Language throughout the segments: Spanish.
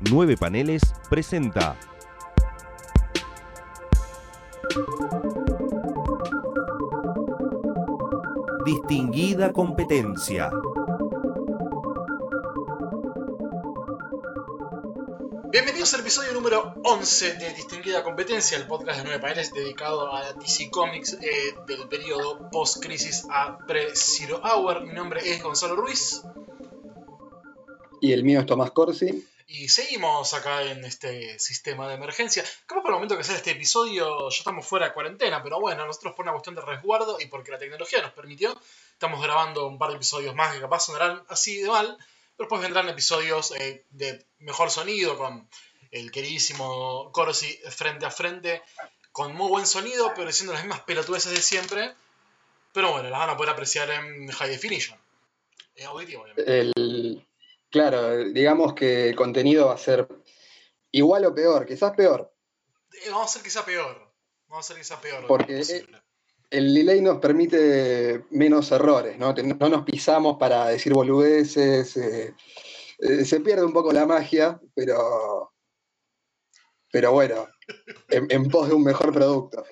Nueve Paneles presenta. Distinguida competencia. Bienvenidos al episodio número 11 de Distinguida Competencia, el podcast de nueve paneles dedicado a DC Comics eh, del periodo post-crisis a pre-Zero Hour. Mi nombre es Gonzalo Ruiz Y el mío es Tomás Corsi. Y seguimos acá en este sistema de emergencia. Que por el momento que sale este episodio ya estamos fuera de cuarentena, pero bueno, nosotros por una cuestión de resguardo y porque la tecnología nos permitió, estamos grabando un par de episodios más que capaz sonarán así de mal, pero después vendrán episodios eh, de mejor sonido con el queridísimo Corsi frente a frente, con muy buen sonido, pero diciendo las mismas pelotudeces de siempre. Pero bueno, las van a poder apreciar en high definition. Eh, auditivo, obviamente. El, claro, digamos que el contenido va a ser igual o peor, quizás peor. Eh, vamos a hacer que sea peor. Vamos a hacer que sea peor. Porque, posible. El delay nos permite menos errores, ¿no? No nos pisamos para decir boludeces. eh, eh, se pierde un poco la magia, pero. Pero bueno, en, en pos de un mejor producto.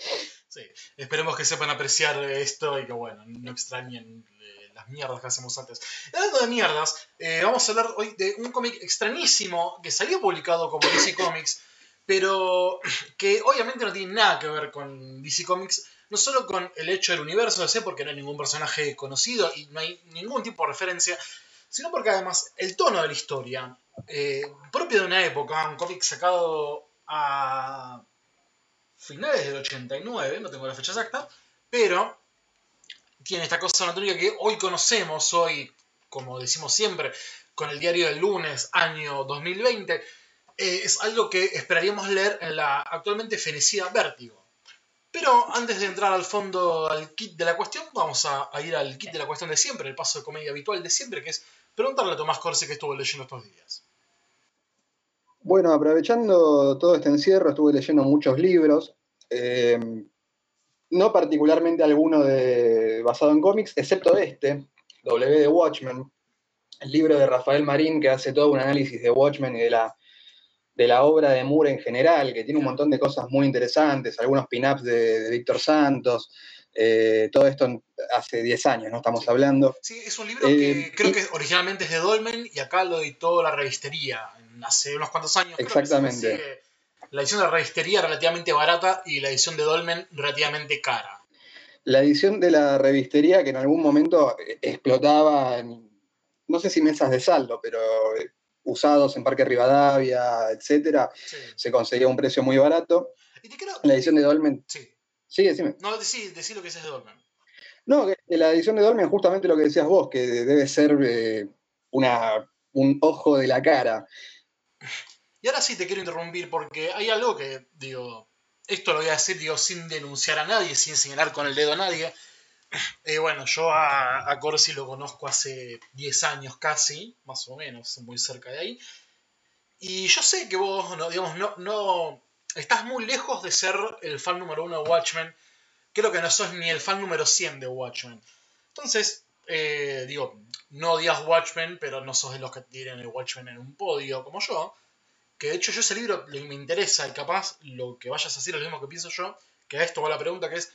Sí. Esperemos que sepan apreciar esto y que, bueno, no extrañen eh, las mierdas que hacemos antes. Hablando de mierdas, eh, vamos a hablar hoy de un cómic extrañísimo que salió publicado como DC Comics, pero que obviamente no tiene nada que ver con DC Comics, no solo con el hecho del universo DC, porque no hay ningún personaje conocido y no hay ningún tipo de referencia, sino porque además el tono de la historia, eh, propio de una época, un cómic sacado a finales del 89, no tengo la fecha exacta, pero tiene esta cosa anatómica que hoy conocemos, hoy, como decimos siempre, con el diario del lunes, año 2020, eh, es algo que esperaríamos leer en la actualmente fenecida Vértigo. Pero antes de entrar al fondo, al kit de la cuestión, vamos a, ir al kit de la cuestión de siempre, el paso de comedia habitual de siempre, que es preguntarle a Tomás Corse que estuvo leyendo estos días. Bueno, aprovechando todo este encierro, estuve leyendo muchos libros. eh, no particularmente alguno de, basado en cómics, excepto este, W de Watchmen, el libro de Rafael Marín que hace todo un análisis de Watchmen y de la, de la obra de Moore en general, que tiene un montón de cosas muy interesantes, algunos pin-ups de, de Víctor Santos, eh, todo esto hace 10 años, ¿no? Estamos hablando. Sí, es un libro Eh, que creo y- que originalmente es de Dolmen y acá lo editó la revistería hace unos cuantos años. creo que Exactamente. La edición de la revistería relativamente barata y la edición de Dolmen relativamente cara. La edición de la revistería que en algún momento explotaba en, no sé si mesas de saldo, pero eh, usados en Parque Rivadavia, etcétera, Sí. se conseguía un precio muy barato. Y te quiero... La edición de Dolmen, Sí. sí, decime. No, decí, decí lo que es de Dolmen. No, que la edición de Dolmen, justamente lo que decías vos, que debe ser eh, una, un ojo de la cara. Y ahora sí te quiero interrumpir porque hay algo que, digo, esto lo voy a decir, digo, sin denunciar a nadie, sin señalar con el dedo a nadie. Eh, bueno, yo a, Corsi lo conozco hace 10 años casi, más o menos, muy cerca de ahí. Y yo sé que vos, no, digamos, no, no estás muy lejos de ser el fan número uno de Watchmen. Creo que no sos ni el fan número 100 de Watchmen. Entonces, eh, digo, no odias Watchmen, pero no sos de los que tienen el Watchmen en un podio como yo. Que de hecho yo ese libro me interesa y capaz lo que vayas a decir es lo mismo que pienso yo, que a esto va la pregunta que es,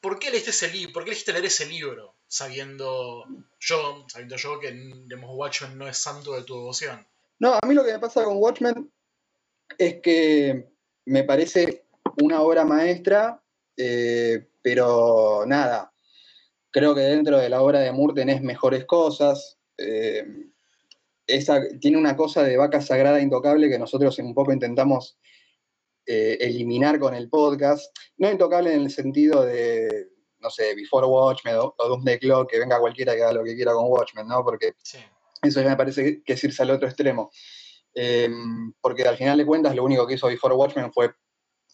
¿por qué leíste ese libro? ¿Por qué elegiste leer ese libro? Sabiendo yo, sabiendo yo que digamos, Watchmen no es santo de tu devoción. No, a mí lo que me pasa con Watchmen es que me parece una obra maestra, eh, pero nada, creo que dentro de la obra de Moore tenés mejores cosas. eh, esa, tiene una cosa de vaca sagrada intocable que nosotros un poco intentamos eh, eliminar con el podcast. No intocable en el sentido de, no sé, Before Watchmen o, o Doomsday Clock, que venga cualquiera que haga lo que quiera con Watchmen, ¿no? Porque Sí. eso ya me parece que es irse al otro extremo. Eh, porque al final de cuentas lo único que hizo Before Watchmen fue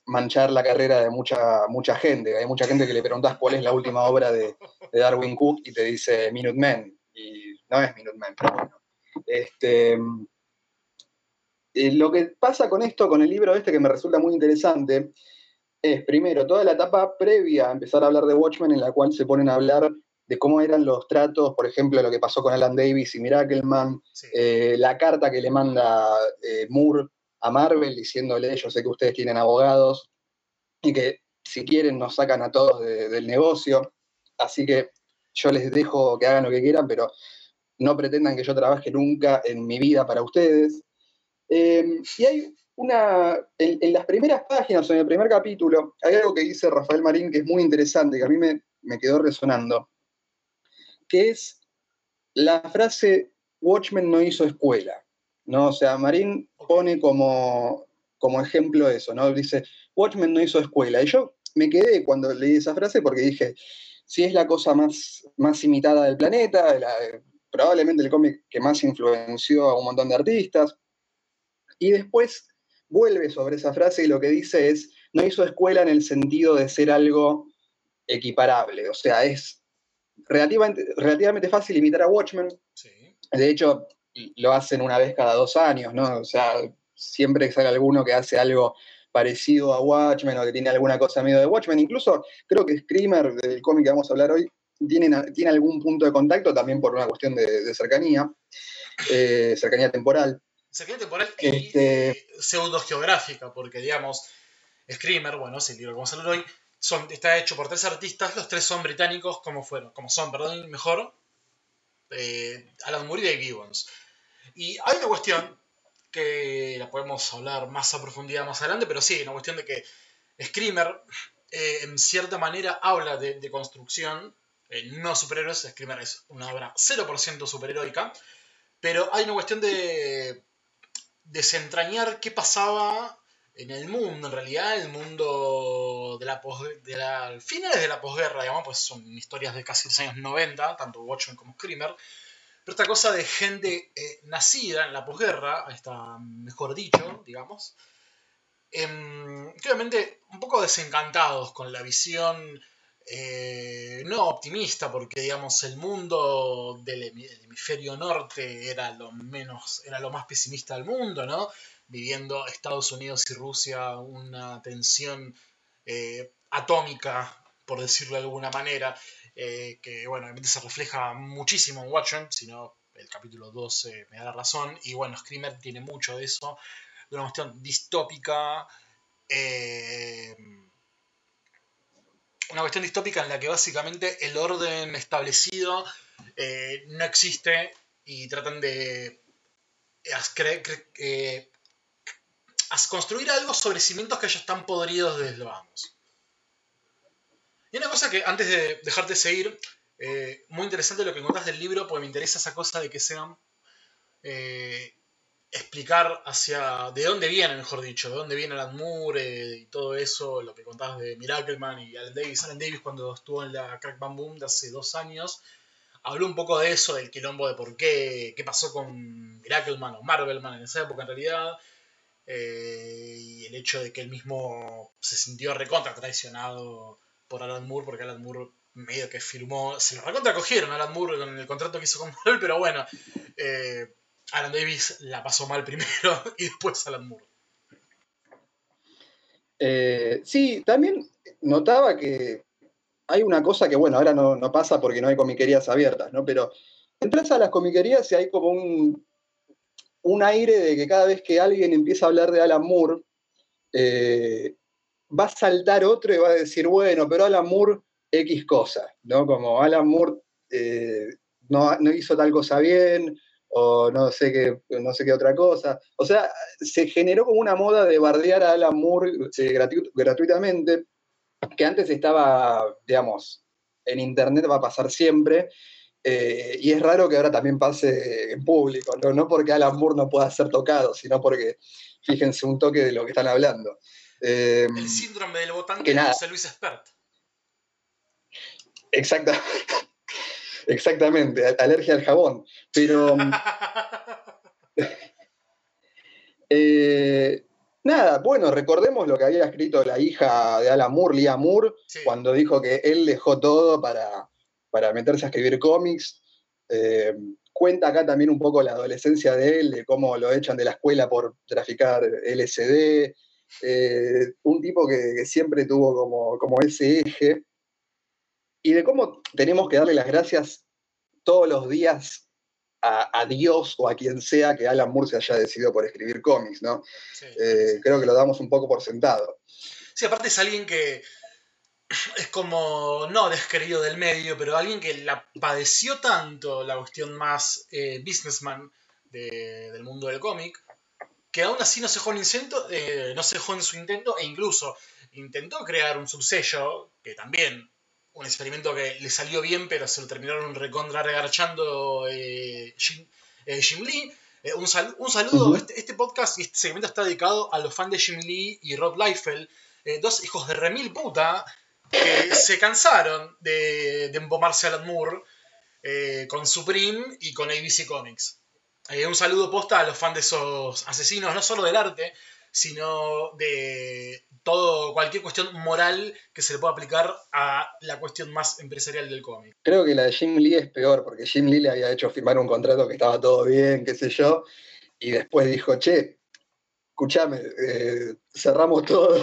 manchar la carrera de mucha, mucha gente. Hay mucha gente que le preguntas cuál es la última obra de, de Darwin Cook y te dice Minutemen. Y no es Minutemen, pero bueno. Este, lo que pasa con esto, con el libro este que me resulta muy interesante, es primero toda la etapa previa a empezar a hablar de Watchmen en la cual se ponen a hablar de cómo eran los tratos, por ejemplo, lo que pasó con Alan Davis y Miracleman, Sí. eh, la carta que le manda eh, Moore a Marvel diciéndole, yo sé que ustedes tienen abogados y que si quieren nos sacan a todos del negocio, así que yo les dejo que hagan lo que quieran, pero no pretendan que yo trabaje nunca en mi vida para ustedes. Em, y hay una, en, las primeras páginas, en el primer capítulo, hay algo que dice Rafael Marín que es muy interesante, que a mí me, me quedó resonando, que es la frase Watchmen no hizo escuela. ¿no? O sea, Marín pone como, como ejemplo eso, ¿no? Dice, Watchmen no hizo escuela. Y yo me quedé cuando leí esa frase porque dije, si es la cosa más, más imitada del planeta, probablemente el cómic que más influenció a un montón de artistas. Y después vuelve sobre esa frase y lo que dice es, no hizo escuela en el sentido de ser algo equiparable, o sea, es relativamente, relativamente fácil imitar a Watchmen. De hecho, lo hacen una vez cada dos años, ¿no? O sea, siempre sale alguno que hace algo parecido a Watchmen o que tiene alguna cosa medio de Watchmen. Incluso creo que Screamer, del cómic que vamos a hablar hoy, tiene, tiene algún punto de contacto también por una cuestión de, cercanía, eh, cercanía temporal. Cercanía temporal y este... Eh, pseudo geográfica, porque digamos, Screamer, bueno, es el libro que vamos a hablar hoy, son, está hecho por tres artistas, los tres son británicos, como fueron, como son, perdón, mejor, eh, Alan Moore y Dave Gibbons. Y hay una cuestión que la podemos hablar más a profundidad más adelante, pero sí, una cuestión de que Screamer eh, en cierta manera habla de, construcción, eh, no superhéroes, Screamer es una obra 0% superheroica, pero hay una cuestión de desentrañar qué pasaba en el mundo, en realidad, el mundo de la, de finales de la posguerra, digamos, pues son historias de casi los años 90, tanto Watchmen como Screamer, pero esta cosa de gente eh, nacida en la posguerra, está mejor dicho, digamos, em, obviamente un poco desencantados con la visión eh, no optimista, porque digamos el mundo del hemisferio norte era lo menos, era lo más pesimista del mundo, ¿no? viviendo Estados Unidos y Rusia una tensión eh, atómica, por decirlo de alguna manera, eh, que bueno, obviamente se refleja muchísimo en Watchmen, si no el capítulo 12 me da la razón, y bueno, Screamer tiene mucho de eso, de una cuestión distópica, eh, una cuestión distópica en la que básicamente el orden establecido no existe y tratan de a construir algo sobre cimientos que ya están podridos desde lo vamos. Y una cosa que antes de dejarte seguir, eh, muy interesante lo que encontrás del libro, porque me interesa esa cosa de que sean eh, explicar hacia de dónde viene, mejor dicho, de dónde viene Alan Moore eh, y todo eso, lo que contabas de Miracleman y Alan Davis. Alan Davis cuando estuvo en la Crack Bam Boom de hace dos años, habló un poco de eso, del quilombo de por qué, qué pasó con Miracleman o Marvelman en esa época en realidad, eh, y el hecho de que él mismo se sintió recontra traicionado por Alan Moore, porque Alan Moore medio que firmó, se lo recontra cogieron Alan Moore con el contrato que hizo con Marvel, pero bueno, eh, Alan Davis la pasó mal primero y después Alan Moore. Eh, sí, también notaba que hay una cosa que, bueno, ahora no, no, pasa porque no hay comiquerías abiertas, ¿no? Pero entras a las comiquerías y hay como un, un aire de que cada vez que alguien empieza a hablar de Alan Moore, eh, va a saltar otro y va a decir, bueno, pero Alan Moore X cosa, ¿no? Como Alan Moore eh, no, hizo tal cosa bien, o no sé, qué, no sé qué otra cosa. O sea, se generó como una moda de bardear a Alan Moore eh, gratuitamente, que antes estaba, digamos, en internet va a pasar siempre, eh, y es raro que ahora también pase en público, ¿no? porque Alan Moore no pueda ser tocado, sino porque fíjense un toque de lo que están hablando. Eh, el síndrome del votante de José Luis Espert. Exacta, exactamente, alergia al jabón. Pero. Eh, nada, bueno, recordemos lo que había escrito la hija de Alan Moore, Lia Moore, cuando dijo que él dejó todo para para meterse a escribir cómics. Eh, cuenta acá también un poco la adolescencia de él, de cómo lo echan de la escuela por traficar LSD. Eh, un tipo que, siempre tuvo como, como ese eje. Y de cómo tenemos que darle las gracias todos los días a, a Dios o a quien sea que Alan Moore se haya decidido por escribir cómics, ¿no? Sí. Eh, creo que lo damos un poco por sentado. Sí, aparte es alguien que es como, no desquerido del medio, pero alguien que la padeció tanto la cuestión más eh, businessman de- del mundo del cómic, que aún así no se dejó en intento, eh, no se dejó en su intento, e incluso intentó crear un subsello, que también, un experimento que le salió bien, pero se lo terminaron recontra regarchando eh, Jim, eh, Jim Lee. Eh, un, sal- un saludo, este, este podcast y este segmento está dedicado a los fans de Jim Lee y Rob Liefeld, eh, dos hijos de remil puta que se cansaron de, de embomarse a Alan Moore con Supreme y con ABC Comics. Un saludo posta a los fans de esos asesinos, no solo del arte, sino de todo, cualquier cuestión moral que se le pueda aplicar a la cuestión más empresarial del cómic. Creo que la de Jim Lee es peor, porque Jim Lee le había hecho firmar un contrato que estaba todo bien, qué sé yo, y después dijo, che, escúchame, eh, cerramos todo.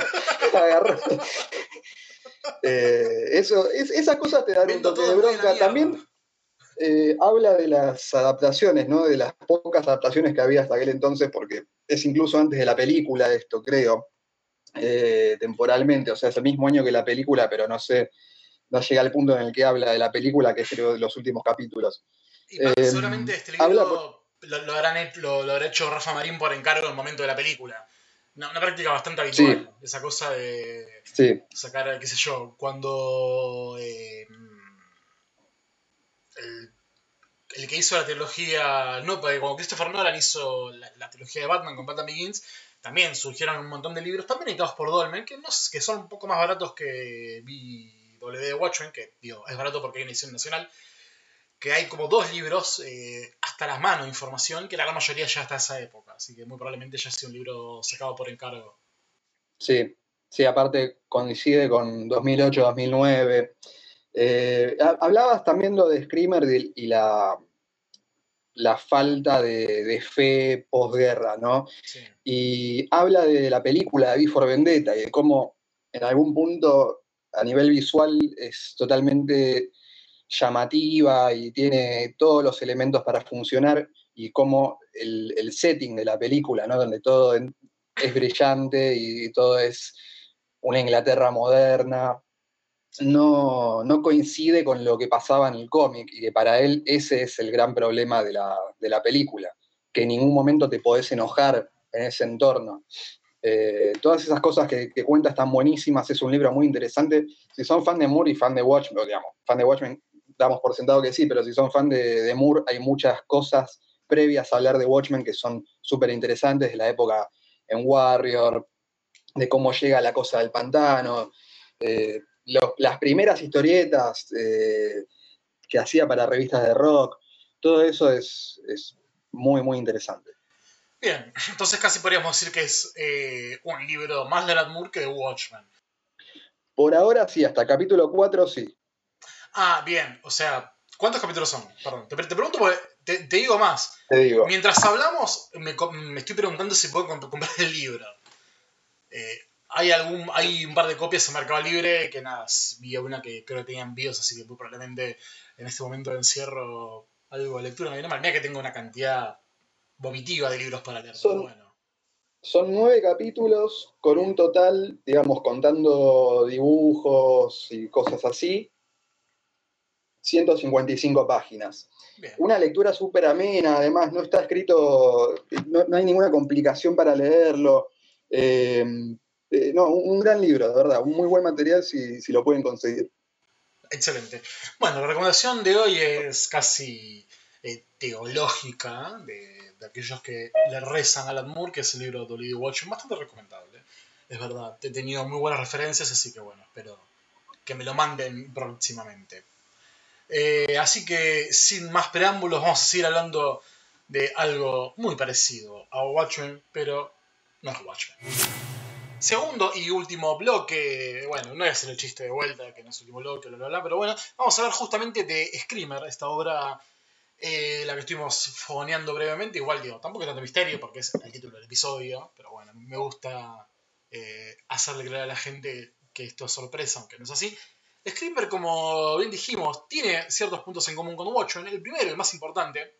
Agarró. Eh, eso, es- esas cosas te dan un Vendo toque de bronca. También eh, habla de las adaptaciones, ¿no? De las pocas adaptaciones que había hasta aquel entonces, porque es incluso antes de la película esto, creo, eh, temporalmente, o sea, es el mismo año que la película, pero no sé, no llega al punto en el que habla de la película, que es creo de los últimos capítulos. Y Eh, seguramente este libro habla lo, lo habrán hecho- lo, lo habrá hecho Rafa Marín por encargo en el momento de la película. Una, una práctica bastante habitual, esa cosa de Sí, sacar, qué sé yo, cuando eh, el, que hizo la trilogía, no, porque cuando Christopher Nolan hizo la, la trilogía de Batman con Batman Begins, también surgieron un montón de libros, también editados por Dolmen, que, no, que son un poco más baratos que BW de Watchmen, que digo, es barato porque hay una edición nacional, que hay como dos libros eh, hasta las manos información, que la gran mayoría ya hasta esa época, así que muy probablemente ya sea un libro sacado por encargo. sí, sí, aparte coincide con 2008, 2009. Eh, ha- hablabas también lo de Screamer y la, la falta de, de fe posguerra, ¿no? Sí. y habla de la película de V for Vendetta y de cómo en algún punto a nivel visual es totalmente llamativa y tiene todos los elementos para funcionar y cómo el, el setting de la película, ¿no? donde todo es brillante y todo es una Inglaterra moderna, no, no coincide con lo que pasaba en el cómic y que para él ese es el gran problema de la, de la película, que en ningún momento te podés enojar en ese entorno. Eh, todas esas cosas que, que cuenta están buenísimas, es un libro muy interesante. Si son fan de Moore y fan de Watchmen, digamos, fan de Watchmen, damos por sentado que sí, pero si son fan de, de Moore, hay muchas cosas previas a hablar de Watchmen que son súper interesantes, de la época en Warrior, de cómo llega la cosa del pantano, eh, lo- las primeras historietas eh, que hacía para revistas de rock, todo eso es, es muy, muy interesante. Bien, entonces casi podríamos decir que es eh, un libro más de Alan Moore que de Watchmen. Por ahora sí, hasta capítulo 4 sí. Ah, bien, o sea, ¿cuántos capítulos son? Perdón, te, te pregunto porque te, te digo más. Te digo. Mientras hablamos, me, me estoy preguntando si puedo comp- comprar el libro. Eh, hay, algún, hay un par de copias en Mercado Libre que nada, vi una que creo que tenía envíos, así que muy probablemente en este momento de encierro algo de lectura me viene mal. Mira que tengo una cantidad vomitiva de libros para leer, Son- pero bueno. Son nueve capítulos con un total, digamos, contando dibujos y cosas así, 155 páginas. Bien. Una lectura súper amena, además no está escrito, no, no hay ninguna complicación para leerlo. Eh, eh, no, un, gran libro, de verdad, un muy buen material si, si lo pueden conseguir. Excelente. Bueno, la recomendación de hoy es casi eh, teológica de, de aquellos que le rezan a Alan Moore, que es el libro de W. Watchmen, bastante recomendable. Es verdad, he tenido muy buenas referencias, así que bueno, espero que me lo manden próximamente. Eh, así que sin más preámbulos, vamos a seguir hablando de algo muy parecido a Watchmen, pero no es Watchmen. Segundo y último bloque, bueno, no hacer el chiste de vuelta, que no es el último bloque, bla, bla, bla, pero bueno, vamos a hablar justamente de Screamer, esta obra, eh, la que estuvimos fogoneando brevemente, igual digo, tampoco es tanto misterio porque es el título del episodio, pero bueno, me gusta eh, hacerle creer a la gente que esto es sorpresa, aunque no es así. Screamer, como bien dijimos, tiene ciertos puntos en común con Watchmen. El primero, el más importante,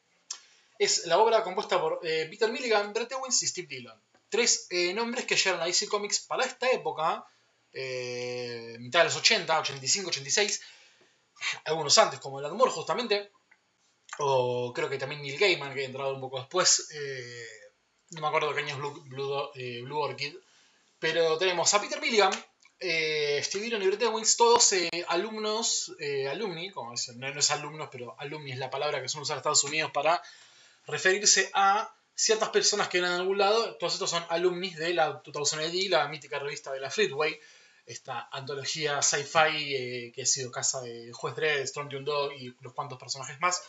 es la obra compuesta por eh, Peter Milligan, Brett y Steve Dillon. Tres eh, nombres que llegaron a DC Comics para esta época, eh, mitad de los 80, 85, 86, algunos antes, como el Moore justamente, o creo que también Neil Gaiman, que ha entrado un poco después, no me acuerdo qué año es Blue, Blue, Blue Orchid, pero tenemos a Peter Milligan, eh, Steve Dillon y Brett todos eh, alumnos, eh, alumni, como dicen, no, es alumnos, pero alumni es la palabra que son usados en Estados Unidos para referirse a ciertas personas que vienen de algún lado. Todos estos son alumnis de la 2000 la mítica revista de la Fleetway, esta antología sci-fi que ha sido casa de Juez Dredd, Storm Dog y unos cuantos personajes más.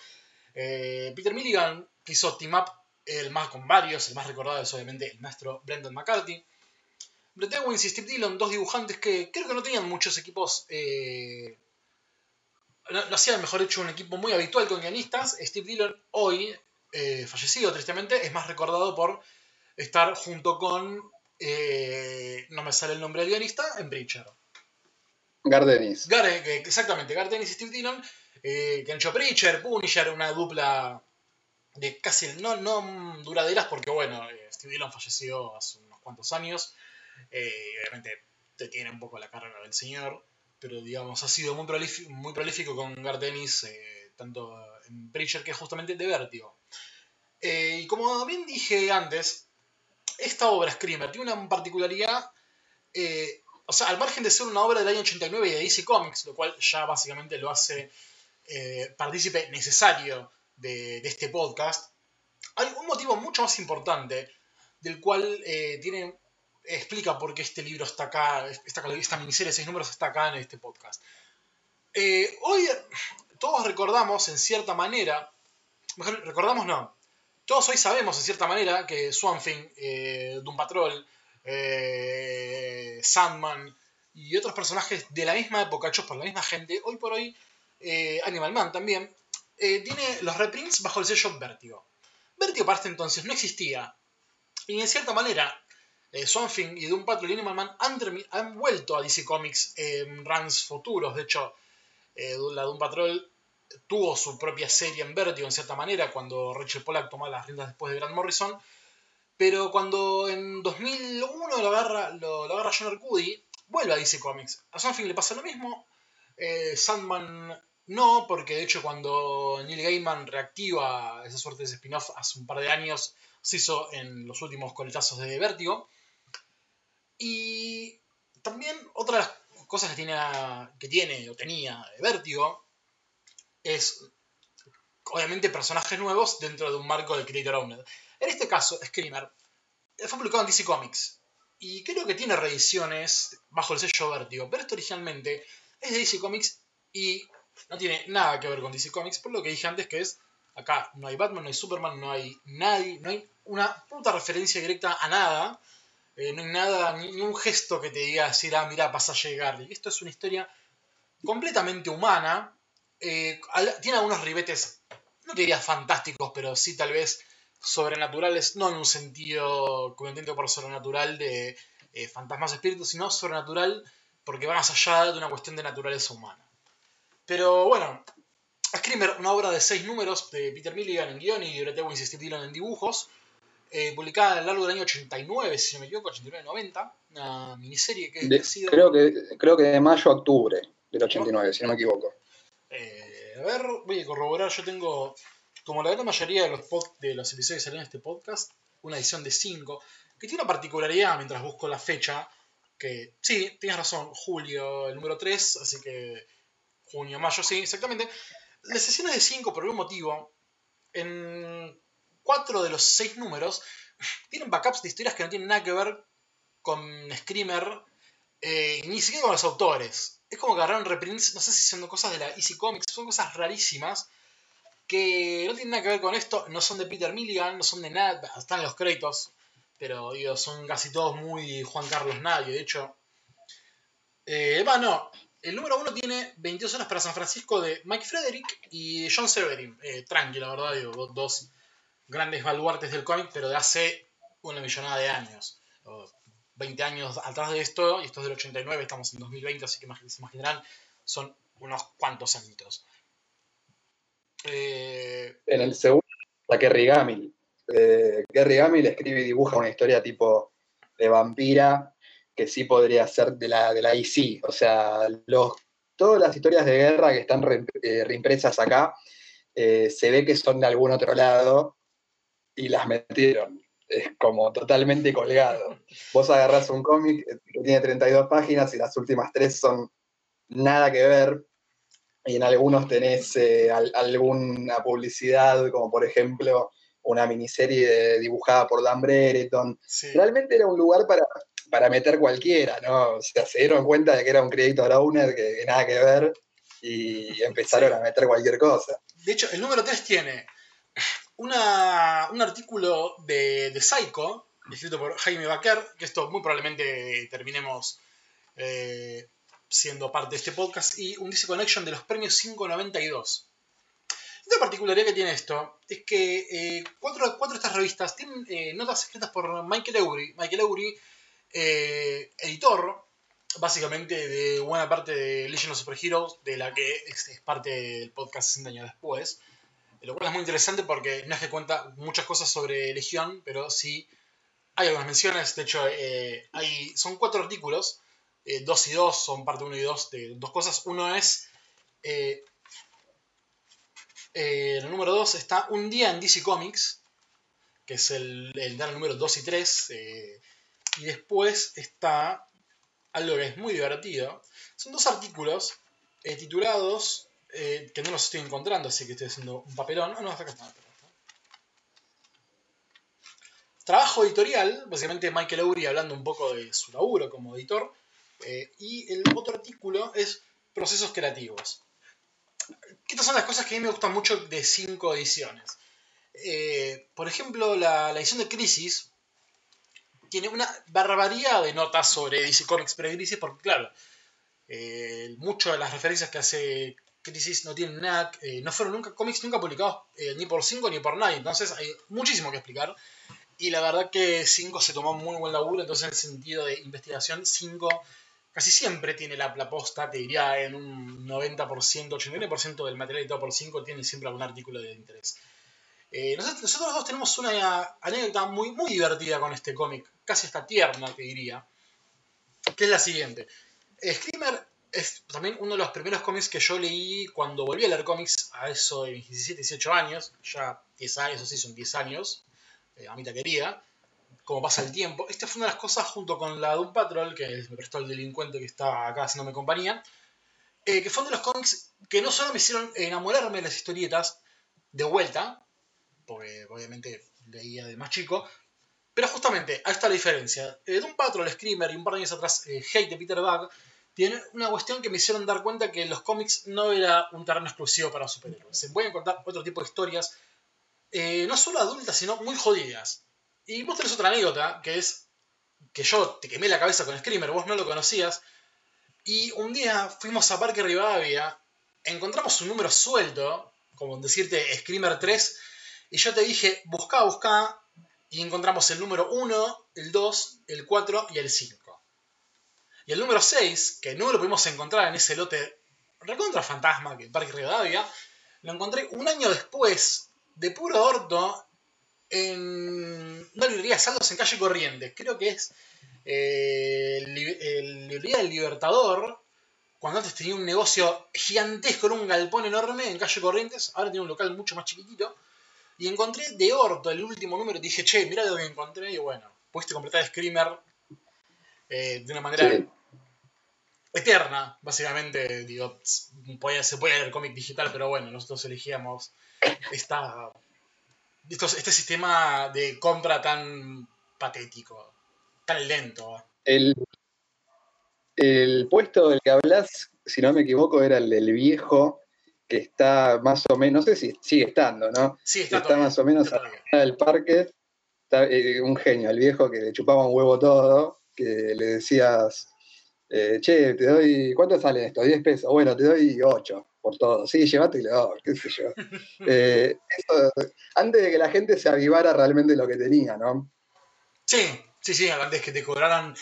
Peter Milligan hizo Team Up, el más con varios, el más recordado es obviamente el maestro Brendan McCarthy. Brett Owens y Steve Dillon, dos dibujantes que creo que no tenían muchos equipos. Eh, hacían, mejor hecho, un equipo muy habitual con guionistas. Steve Dillon, hoy eh, fallecido tristemente, es más recordado por estar junto con. Eh, no me sale el nombre del guionista, en Preacher. Gardenis. exactamente, Gardenis y Steve Dillon, que han hecho Preacher, Punisher, una dupla de casi no, no duraderas, porque bueno, Steve Dillon falleció hace unos cuantos años. Eh, obviamente te tiene un poco la carrera del señor, pero digamos, ha sido muy prolífico, muy prolífico con eh, tanto en Preacher que es justamente de Vértigo. Eh, y como bien dije antes, esta obra Screamer tiene una particularidad, o sea, al margen de ser una obra del año 89 y de DC Comics, lo cual ya básicamente lo hace partícipe necesario de, de, este podcast, hay un motivo mucho más importante del cual tiene explica por qué este libro está acá, esta, esta miniserie de seis números está acá en este podcast. Eh, hoy todos recordamos en cierta manera, mejor recordamos no, todos hoy sabemos en cierta manera que Swamp Thing, eh, Doom Patrol, eh, Sandman y otros personajes de la misma época hechos por la misma gente, hoy por hoy Animal Man también, tiene los reprints bajo el sello Vertigo. Vertigo para este entonces no existía. Y en cierta manera, eh, y Doom Patrol y Animal Man han, vuelto a DC Comics en runs futuros. De hecho, eh, la Doom Patrol tuvo su propia serie en Vertigo en cierta manera cuando Rachel Pollack tomó las riendas después de Grant Morrison. Pero cuando en 2001 lo agarra, lo, agarra John Arcudi, vuelve a DC Comics. A Something le pasa lo mismo. Eh, Sandman no, porque de hecho cuando Neil Gaiman reactiva esa suerte de spin-off hace un par de años, se hizo en los últimos coletazos de Vértigo. Y también otra de las cosas que tiene, que tiene o tenía Vértigo es obviamente personajes nuevos dentro de un marco de Creator Owned. En este caso, Screamer fue publicado en DC Comics y creo que tiene reediciones bajo el sello Vértigo, pero esto originalmente es de DC Comics y no tiene nada que ver con DC Comics, por lo que dije antes que es acá no hay Batman, no hay Superman, no hay nadie, no hay una puta referencia directa a nada. Eh, no hay nada, ni, un gesto que te diga decir, ah, mira, pasa a llegar. Esto es una historia completamente humana. Eh, tiene algunos ribetes, no te diría fantásticos, pero sí tal vez sobrenaturales, no en un sentido, como entiendo por sobrenatural de eh, fantasmas espíritus, sino sobrenatural porque va más allá de una cuestión de naturaleza humana. Pero bueno, Screamer, una obra de seis números de Peter Milligan en guion y Brett y Steve Dillon en dibujos, eh, publicada a lo largo del año 89, si no me equivoco, 89-90, una miniserie que de, sido... creo, que, creo que de mayo a octubre del 89, si no me equivoco. Eh, a ver, voy a corroborar, yo tengo, como la gran mayoría de los, de los episodios que salen en este podcast, una edición de 5, que tiene una particularidad mientras busco la fecha, que sí, tienes razón, julio, el número 3, así que junio, mayo, sí, exactamente. Las sesiones de 5, por algún motivo, en cuatro de los seis números tienen backups de historias que no tienen nada que ver con Screamer, eh, ni siquiera con los autores. Es como que agarraron reprints, no sé si son cosas de la Easy Comics, son cosas rarísimas que no tienen nada que ver con esto, no son de Peter Milligan, no son de nada, están los créditos, pero digo, son casi todos muy Juan Carlos Nadie, de hecho. Eh, no, el número uno tiene 22 horas para San Francisco de Mike Frederick y John Severin. Eh, tranqui, la verdad, digo, dos grandes baluartes del cómic, pero de hace una millonada de años. 20 años atrás de esto, y esto es del 89, estamos en 2020, así que se imaginarán son unos cuantos añitos. Eh, En el segundo, la Kerry Gamil. Eh, Kerry Gamil escribe y dibuja una historia tipo de vampira que sí podría ser de la, de la IC. O sea, los, todas las historias de guerra que están eh, reimpresas acá eh, se ve que son de algún otro lado y las metieron. Es como totalmente colgado. Vos agarrás un cómic que tiene 32 páginas y las últimas tres son nada que ver. Y en algunos tenés eh, al- alguna publicidad, como por ejemplo una miniserie dibujada por Dan Brereton. sí. Realmente era un lugar para, para meter cualquiera, ¿no? O sea, se dieron cuenta de que era un creator owner que, que nada que ver y empezaron a meter cualquier cosa. De hecho, el número 3 tiene un artículo de, de Psycho, escrito por Jaime Baquer, que esto muy probablemente terminemos eh, siendo parte de este podcast, y un DC Connection de los premios 592. La particularidad que tiene esto es que eh, cuatro, cuatro de estas revistas tienen eh, notas escritas por Michael Eury. Michael Eury, eh, editor, básicamente de buena parte de Legend of Superheroes, de la que es parte del podcast 60 años después. Lo cual es muy interesante porque no es que cuenta muchas cosas sobre Legión, pero sí hay algunas menciones. De hecho, eh, hay, son cuatro artículos, eh, dos y dos, son parte uno y dos de dos cosas. Uno es, eh, eh, el número dos está Un día en DC Comics, que es el, el, el número 2 y 3. eh, y después está algo que es muy divertido. Son dos artículos titulados, eh, que no los estoy encontrando, así que estoy haciendo un papelón. Ah, no, acá está. Trabajo editorial, básicamente Michael Lowry hablando un poco de su laburo como editor. eh, y el otro artículo es procesos creativos. Estas son las cosas que a mí me gustan mucho de cinco ediciones. Eh, por ejemplo, la, edición de Crisis tiene una barbaridad de notas sobre DC Comics pre-Crisis, porque claro, eh, muchas de las referencias que hace Crisis no tienen nada, eh, no fueron nunca cómics nunca publicados eh, ni por 5 ni por nadie, entonces hay muchísimo que explicar. Y la verdad que 5 se tomó muy buen laburo, entonces en el sentido de investigación, 5 casi siempre tiene la, la posta, te diría en un 90%, 89% del material editado por 5 tiene siempre algún artículo de interés. Eh, nosotros, dos tenemos una anécdota muy, muy divertida con este cómic, casi hasta tierna, te diría, que es la siguiente. Screamer es también uno de los primeros cómics que yo leí cuando volví a leer cómics a eso de mis 17, 18 años, ya 10 años, eso sí, son 10 años, eh, a mitad querida, como pasa el tiempo. Esta fue una de las cosas junto con la Doom Patrol, que me prestó el delincuente que está acá haciéndome compañía, eh, que fue uno de los cómics que no solo me hicieron enamorarme de las historietas de vuelta, porque obviamente leía de más chico, pero justamente, ahí está la diferencia. Eh, Doom Patrol, Screamer y un par de años atrás eh, Hate de Peter Bug tienen una cuestión que me hicieron dar cuenta que los cómics no era un terreno exclusivo para superhéroes. Se pueden contar otro tipo de historias, eh, no solo adultas, sino muy jodidas. Y vos tenés otra anécdota, que es que yo te quemé la cabeza con Screamer, vos no lo conocías, y un día fuimos a Parque Rivadavia, encontramos un número suelto, como decirte Screamer 3, y yo te dije, buscá, buscá, y encontramos el número 1, el 2, el 4 y el 5. Y el número 6, que no lo pudimos encontrar en ese lote recontra fantasma que Parque Rivadavia, lo encontré un año después, de puro orto, en una librería de saldos en calle Corrientes. Creo que es eh, el, el librería del Libertador, cuando antes tenía un negocio gigantesco en un galpón enorme en calle Corrientes, ahora tiene un local mucho más chiquitito. Y encontré de orto el último número y dije, che, mirá lo que encontré. Y bueno, pudiste completar Screamer eh, de una manera Sí. eterna, básicamente. Digo, podía- se puede leer cómic digital, pero bueno, nosotros elegíamos esta, estos- este sistema de compra tan patético, tan lento. El, el puesto del que hablas, si no me equivoco, era el del viejo, que está más o menos, no sé si sigue estando, ¿no? Sí, está, Está todavía, más o menos del parque, está, eh, un genio, el viejo que le chupaba un huevo todo, que le decías, eh, che, te doy, ¿cuánto sale esto? 10 pesos, bueno, te doy 8 por todo, sí, llévatelo, qué sé yo. Eh, eso, antes de que la gente se avivara realmente lo que tenía, ¿no? Sí, sí, sí, antes que te cobraran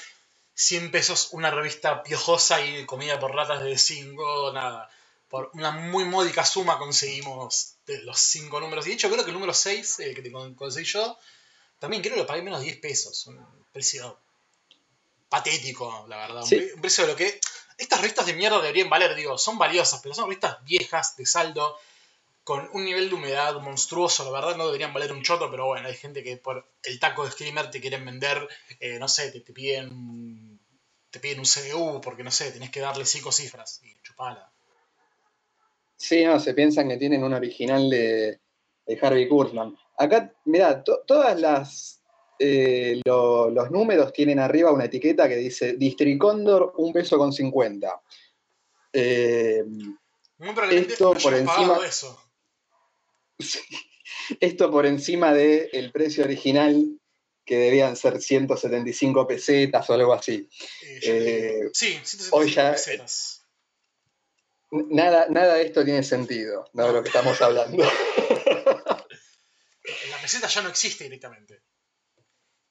100 pesos una revista piojosa y comida por ratas de 5, nada. Por una muy módica suma conseguimos de los 5 números. Y de hecho creo que el número 6, el que te con- conseguí yo, también creo que lo pagué menos de 10 pesos. Un precio patético, la verdad. Un Sí. Un precio de lo que... Estas revistas de mierda deberían valer, digo, son valiosas, pero son revistas viejas, de saldo, con un nivel de humedad monstruoso, la verdad no deberían valer un choto, pero bueno, hay gente que por el taco de Screamer te quieren vender, eh, no sé, te, te piden te piden un CDU porque no sé, tenés que darle cinco cifras y chupala. Sí, no, se piensan que tienen un original de, de Harvey Kurtzman. Acá, mirá, to- todas las eh, lo- los números tienen arriba una etiqueta que dice Districondor, un peso con 50. Eh, Esto por encima- eso. esto por encima del precio original, que debían ser 175 pesetas o algo así. Eh, sí, 175 hoy ya- pesetas. Nada, nada de esto tiene sentido, no de lo que estamos hablando. La peseta ya no existe directamente.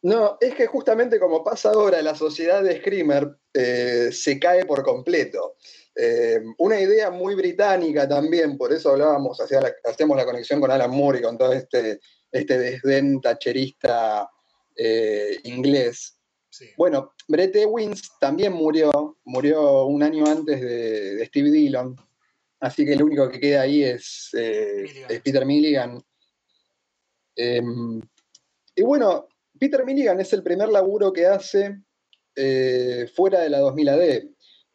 No, es que justamente como pasa ahora, la sociedad de Screamer eh, se cae por completo. Eh, una idea muy británica también, por eso hablábamos, hacía la- hacíamos la conexión con Alan Moore y con todo este, este desdén tacherista eh, inglés. Sí. Bueno, Brett Ewins también murió, murió un año antes de, de Steve Dillon, así que el único que queda ahí es, Milligan. es Peter Milligan. Em, y bueno, Peter Milligan es el primer laburo que hace eh, fuera de la 2000 AD.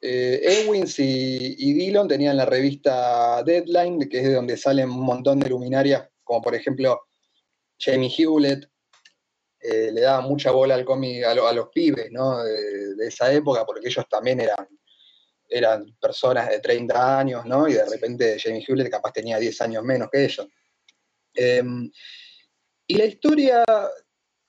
Eh, Ewins y, y Dillon tenían la revista Deadline, que es de donde salen un montón de luminarias, como por ejemplo Jamie Hewlett, eh, le daba mucha bola al cómic a, lo- a los pibes ¿no? de, de esa época, porque ellos también eran, eran personas de 30 años, ¿no? y de repente Jamie Hewlett capaz tenía 10 años menos que ellos. Em, y la historia,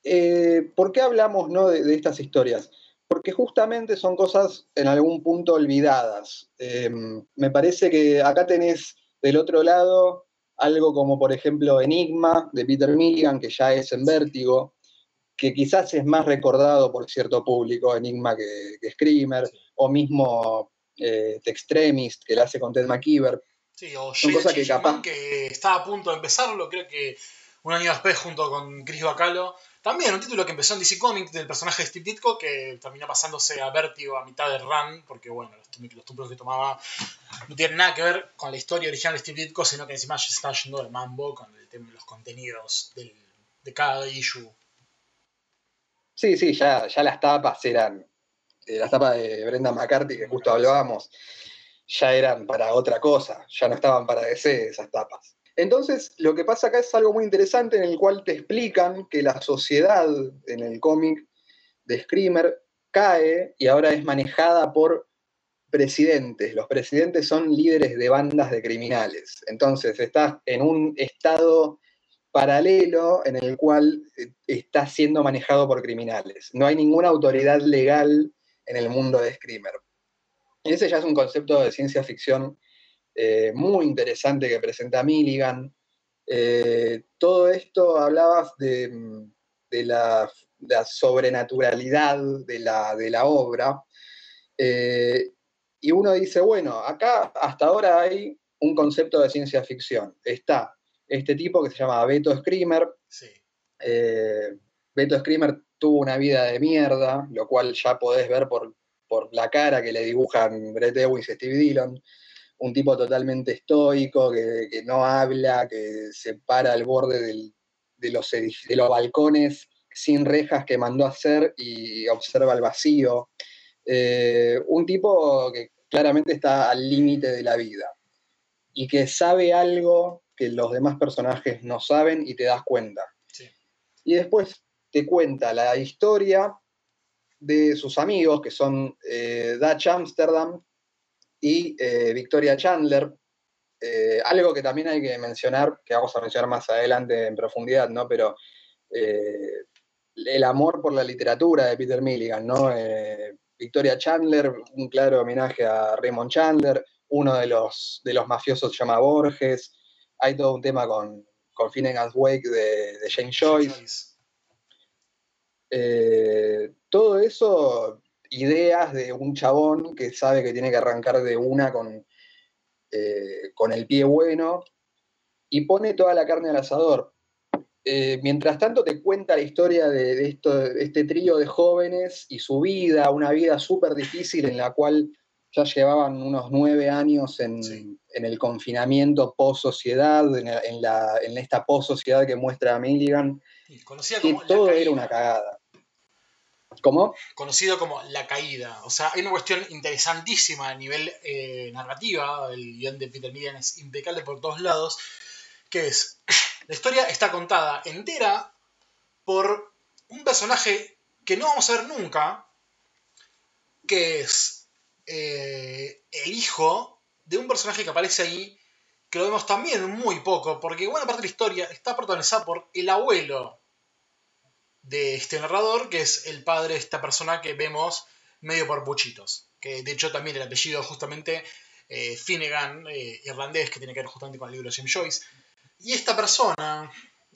eh, ¿por qué hablamos ¿no? de, de estas historias? Porque justamente son cosas en algún punto olvidadas. Em, me parece que acá tenés del otro lado algo como por ejemplo Enigma de Peter Milligan, que ya es en vértigo, que quizás es más recordado por cierto público, Enigma, que, que Screamer, o mismo eh, The Extremist, que la hace con Ted McKeever. Sí, o Son Shade cosas que capaz- que estaba a punto de empezarlo, creo que un año después junto con Chris Bacalo. También un título que empezó en DC Comics del personaje de Steve Ditko que terminó pasándose a Vertigo a mitad de run, porque bueno, los, los que tomaba no tienen nada que ver con la historia original de Steve Ditko, sino que encima se está yendo de mambo con el tema, los contenidos de cada issue. Sí, sí, ya, ya las tapas eran, eh, las tapas de Brenda McCarthy, que justo hablábamos, ya eran para otra cosa, ya no estaban para DC esas tapas. Entonces, lo que pasa acá es algo muy interesante en el cual te explican que la sociedad en el cómic de Screamer cae y ahora es manejada por presidentes. Los presidentes son líderes de bandas de criminales. Entonces, estás en un estado paralelo en el cual eh, está siendo manejado por criminales. No hay ninguna autoridad legal en el mundo de Screamer. Ese ya es un concepto de ciencia ficción eh, muy interesante que presenta Milligan. Eh, todo esto hablabas de, de la, la sobrenaturalidad de la, de la obra. Eh, y uno dice, bueno, acá hasta ahora hay un concepto de ciencia ficción. Está este tipo que se llama Beto Screamer. Sí. Beto Screamer tuvo una vida de mierda, lo cual ya podés ver por, por la cara que le dibujan Brett Ewins y Steve Dillon. Un tipo totalmente estoico, que, que no habla, que se para al borde del- de, los, de los balcones sin rejas que mandó a hacer y observa el vacío. Eh, un tipo que claramente está al límite de la vida y que sabe algo que los demás personajes no saben y te das cuenta. Sí. Y después te cuenta la historia de sus amigos, que son eh, Dutch Amsterdam y eh, Victoria Chandler. Eh, algo que también hay que mencionar, que vamos a mencionar más adelante en profundidad, ¿no? Pero eh, el amor por la literatura de Peter Milligan, ¿no? Victoria Chandler, un claro homenaje a Raymond Chandler, uno de los, de los mafiosos se llama Borges, hay todo un tema con, con Finnegan's Wake de, de James Joyce. Eh, todo eso ideas de un chabón que sabe que tiene que arrancar de una con, eh, con el pie bueno y pone toda la carne al asador. Eh, mientras tanto te cuenta la historia de, esto, este trío de jóvenes y su vida, una vida súper difícil en la cual ya llevaban unos nueve años en, el confinamiento post-sociedad, en, esta post-sociedad que muestra Milligan, que todo era una cagada. Conocido como La Caída. O sea, hay una cuestión interesantísima a nivel eh, narrativa. El guion de Peter Milligan es impecable por todos lados. Que es, la historia está contada entera por un personaje que no vamos a ver nunca, que es eh, el hijo de un personaje que aparece ahí, que lo vemos también muy poco, porque buena parte de la historia está protagonizada por el abuelo de este narrador, que es el padre de esta persona que vemos medio por puchitos. Que de hecho también el apellido justamente eh, Finnegan, eh, irlandés, que tiene que ver justamente con el libro de James Joyce. Y esta persona,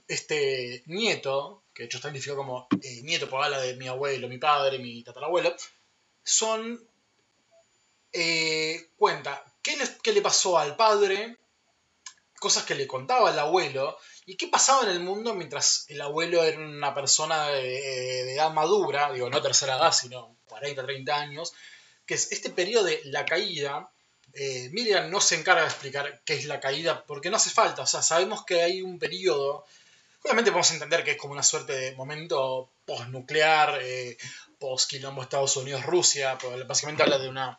este nieto, que de hecho está identificado como eh, nieto por ala de mi abuelo, mi padre, mi tatarabuelo, son. cuenta qué le, qué le pasó al padre, cosas que le contaba el abuelo, ¿Y qué pasaba en el mundo mientras el abuelo era una persona de, edad madura, digo, no tercera edad, sino 40, 30 años, que es este periodo de la caída? Eh, Miriam no se encarga de explicar qué es la caída porque no hace falta, o sea, sabemos que hay un periodo, obviamente podemos entender que es como una suerte de momento postnuclear, eh, post-quilombo Estados Unidos-Rusia, básicamente habla de una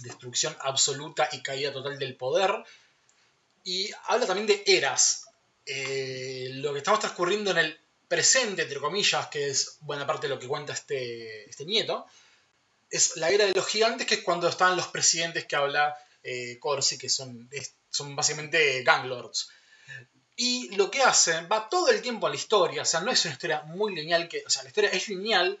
destrucción absoluta y caída total del poder, y habla también de eras, eh, lo que estamos transcurriendo en el presente, entre comillas, que es buena parte de lo que cuenta este, este nieto, es la era de los gigantes, que es cuando están los presidentes que habla eh, Corsi, que son, son básicamente ganglords. Y lo que hacen va todo el tiempo a la historia, o sea, no es una historia muy lineal, que, o sea, la historia es lineal,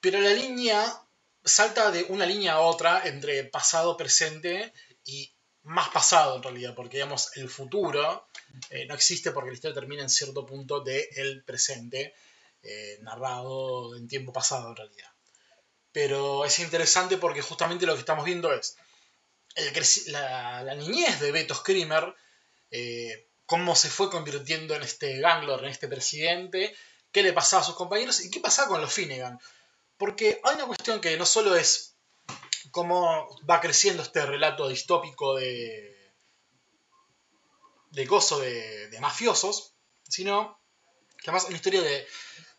pero la línea salta de una línea a otra entre pasado, presente y más pasado en realidad, porque digamos, el futuro eh, no existe porque la historia termina en cierto punto del presente, eh, narrado en tiempo pasado en realidad. Pero es interesante porque justamente lo que estamos viendo es la, niñez de Beto Screamer, eh, cómo se fue convirtiendo en este Ganglor, en este presidente, qué le pasaba a sus compañeros y qué pasaba con los Finnegan. Porque hay una cuestión que no solo es cómo va creciendo este relato distópico de, de gozo de, mafiosos, sino que además es una historia de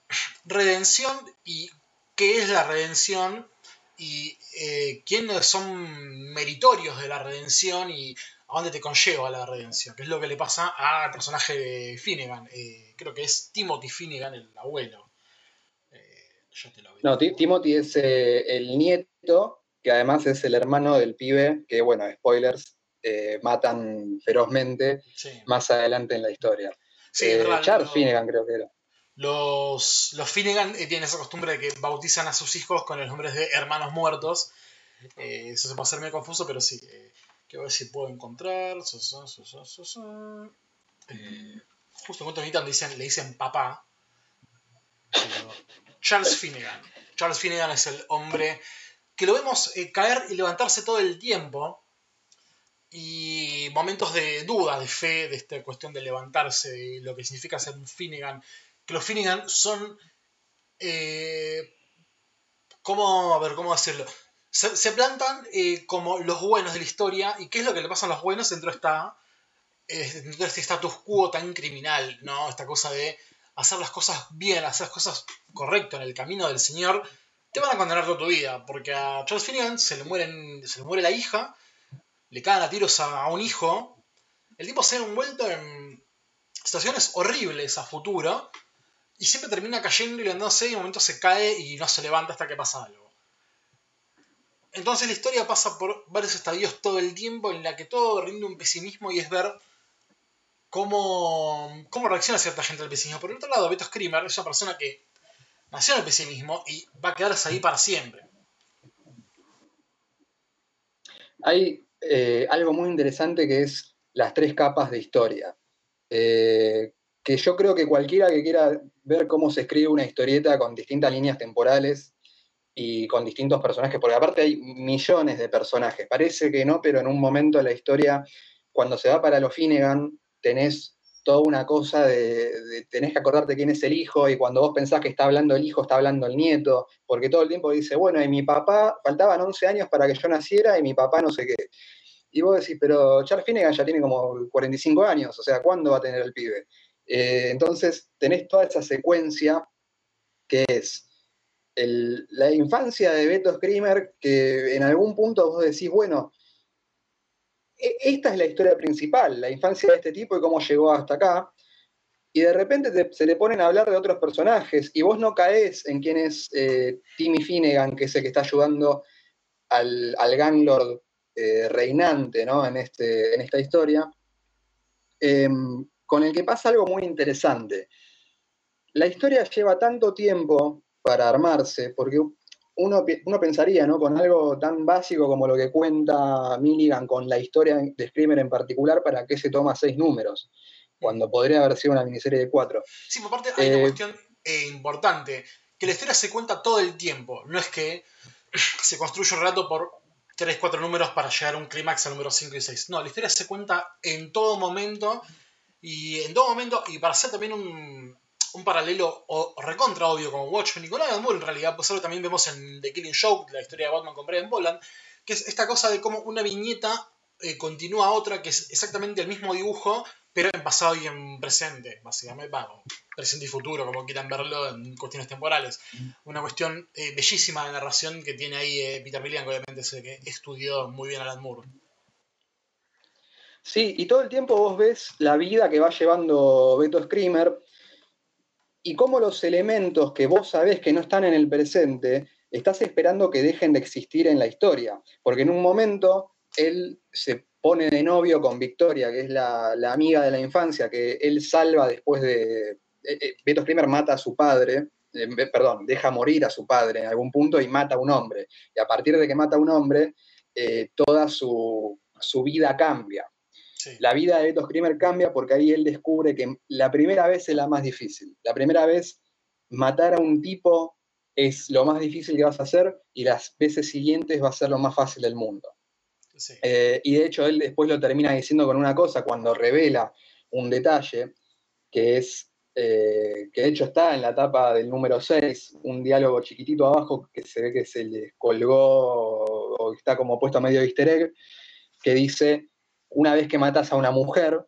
redención y qué es la redención y eh, quiénes son meritorios de la redención y a dónde te conlleva la redención, que es lo que le pasa al personaje de Finnegan. Eh, creo que es Timothy Finnegan, el abuelo. Eh, no, Timothy es el nieto, que además es el hermano del pibe, que bueno, spoilers, eh, matan ferozmente más adelante en la historia. Eh, Charles Finnegan creo que era. Los, los Finnegan eh, tienen esa costumbre de que bautizan a sus hijos con los nombres de hermanos muertos. eso se puede hacer medio confuso, pero sí. que a ver si puedo encontrar. justo en cuanto dicen, le dicen papá. Charles Finnegan. Charles Finnegan es el hombre que lo vemos caer y levantarse todo el tiempo y momentos de duda, de fe, de esta cuestión de levantarse, de lo que significa ser un Finnegan, que los Finnegan son, eh, ¿cómo, a ver, cómo decirlo? Se, plantan eh, como los buenos de la historia, y qué es lo que le pasa a los buenos dentro de, esta, eh, dentro de este status quo tan criminal, ¿no? Esta cosa de hacer las cosas bien, hacer las cosas correctas en el camino del Señor, te van a condenar toda tu vida, porque a Charles Finnegan se le, mueren, se le muere la hija, le caen a tiros a, un hijo, el tipo se ha envuelto en situaciones horribles a futuro y siempre termina cayendo y levantándose y en un momento se cae y no se levanta hasta que pasa algo. Entonces la historia pasa por varios estadios todo el tiempo en la que todo rinde un pesimismo y es ver cómo, cómo reacciona cierta gente al pesimismo. Por el otro lado, Beto Screamer es una persona que nació en el pesimismo y va a quedarse ahí para siempre. Hay eh, algo muy interesante que es las tres capas de historia. Eh, que yo creo que cualquiera que quiera ver cómo se escribe una historieta con distintas líneas temporales y con distintos personajes, porque aparte hay millones de personajes. Parece que no, pero en un momento de la historia, cuando se va para los Finnegan, tenés toda una cosa de, tenés que acordarte quién es el hijo y cuando vos pensás que está hablando el hijo, está hablando el nieto, porque todo el tiempo dice, bueno, y mi papá, faltaban 11 años para que yo naciera y mi papá no sé qué. Y vos decís, pero Charles Finnegan ya tiene como 45 años, o sea, ¿cuándo va a tener el pibe? Eh, entonces tenés toda esa secuencia que es la infancia de Beto Screamer, que en algún punto vos decís, bueno, esta es la historia principal, la infancia de este tipo y cómo llegó hasta acá. Y de repente se le ponen a hablar de otros personajes y vos no caes en quién es eh, Timmy Finnegan, que es el que está ayudando al, al ganglord eh, reinante en, este, en esta historia, em, con el que pasa algo muy interesante. La historia lleva tanto tiempo para armarse, porque uno, uno, pensaría, ¿no? Con algo tan básico como lo que cuenta Milligan con la historia de Screamer en particular, ¿para qué se toma seis números? Cuando podría haber sido una miniserie de cuatro. Sí, por parte hay una eh, cuestión eh, importante, que la historia se cuenta todo el tiempo, no es que se construye un relato por tres, cuatro números para llegar a un clímax al número 5 y 6. No, la historia se cuenta en todo momento, y en todo momento, y para hacer también un, un paralelo o, recontra obvio como Watchmen y con Alan Moore en realidad, pues algo también vemos en The Killing Joke, la historia de Batman con Brian Boland, que es esta cosa de cómo una viñeta eh, continúa a otra, que es exactamente el mismo dibujo, pero en pasado y en presente, básicamente, bueno, presente y futuro, como quieran verlo en cuestiones temporales. Una cuestión eh, bellísima de narración que tiene ahí eh, Peter Milligan, que obviamente sé que estudió muy bien Alan Moore. Sí, y todo el tiempo vos ves la vida que va llevando Beto Screamer, y cómo los elementos que vos sabés que no están en el presente, estás esperando que dejen de existir en la historia. Porque en un momento él se pone de novio con Victoria, que es la, amiga de la infancia, que él salva después de... Eh, eh, Beto Screamer mata a su padre, eh, perdón, deja morir a su padre en algún punto y mata a un hombre. Y a partir de que mata a un hombre, toda su, su vida cambia. La vida de Beto Screamer cambia porque ahí él descubre que la primera vez es la más difícil. La primera vez matar a un tipo es lo más difícil que vas a hacer y las veces siguientes va a ser lo más fácil del mundo. Eh, y de hecho él después lo termina diciendo con una cosa cuando revela un detalle que es, eh, que de hecho está en la tapa del número 6, un diálogo chiquitito abajo que se ve que se le colgó o está como puesto a medio easter egg, que dice, una vez que matas a una mujer,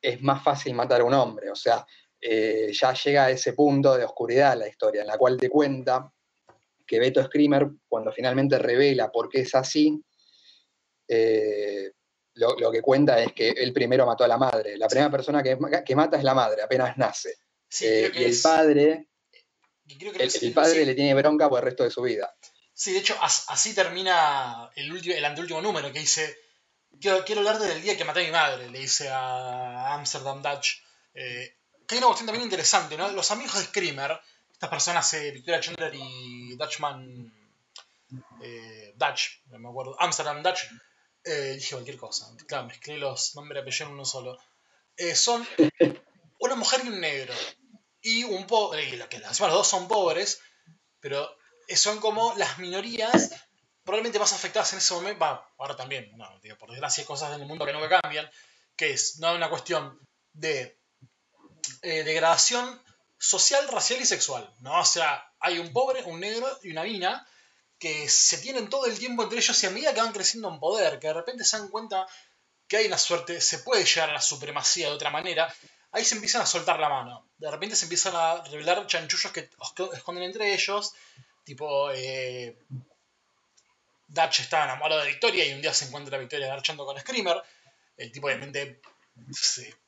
es más fácil matar a un hombre. O sea, eh, ya llega a ese punto de oscuridad la historia, en la cual te cuenta que Beto Screamer, cuando finalmente revela por qué es así, eh, lo, que cuenta es que él primero mató a la madre. La primera persona que, mata es la madre, apenas nace. Eh, y el padre, el, padre le tiene bronca por el resto de su vida. Sí, de hecho, así termina el, último, el anteúltimo número, que dice, quiero, quiero hablar del día que maté a mi madre, le dice a Amsterdam Dutch. Eh, que hay una cuestión también interesante, ¿no? Los amigos de Screamer, estas personas, eh, Victoria Chandler y Dutchman. Eh, Dutch, no me acuerdo, Amsterdam Dutch, dije cualquier cosa, claro, mezclé los nombres y apellidos en uno solo. son una mujer y un negro. Y un pobre, que los dos son pobres, pero son como las minorías probablemente más afectadas en ese momento, ahora también, no, digo, por desgracia hay cosas en el mundo que no cambian, que es no una cuestión de eh, degradación social, racial y sexual, ¿no? O sea, hay un pobre, un negro y una mina que se tienen todo el tiempo entre ellos y a medida que van creciendo en poder, que de repente se dan cuenta que hay una suerte, se puede llegar a la supremacía de otra manera, ahí se empiezan a soltar la mano. De repente se empiezan a revelar chanchullos que esconden entre ellos, tipo eh, Dutch está enamorado de Victoria y un día se encuentra Victoria marchando con Screamer. El tipo obviamente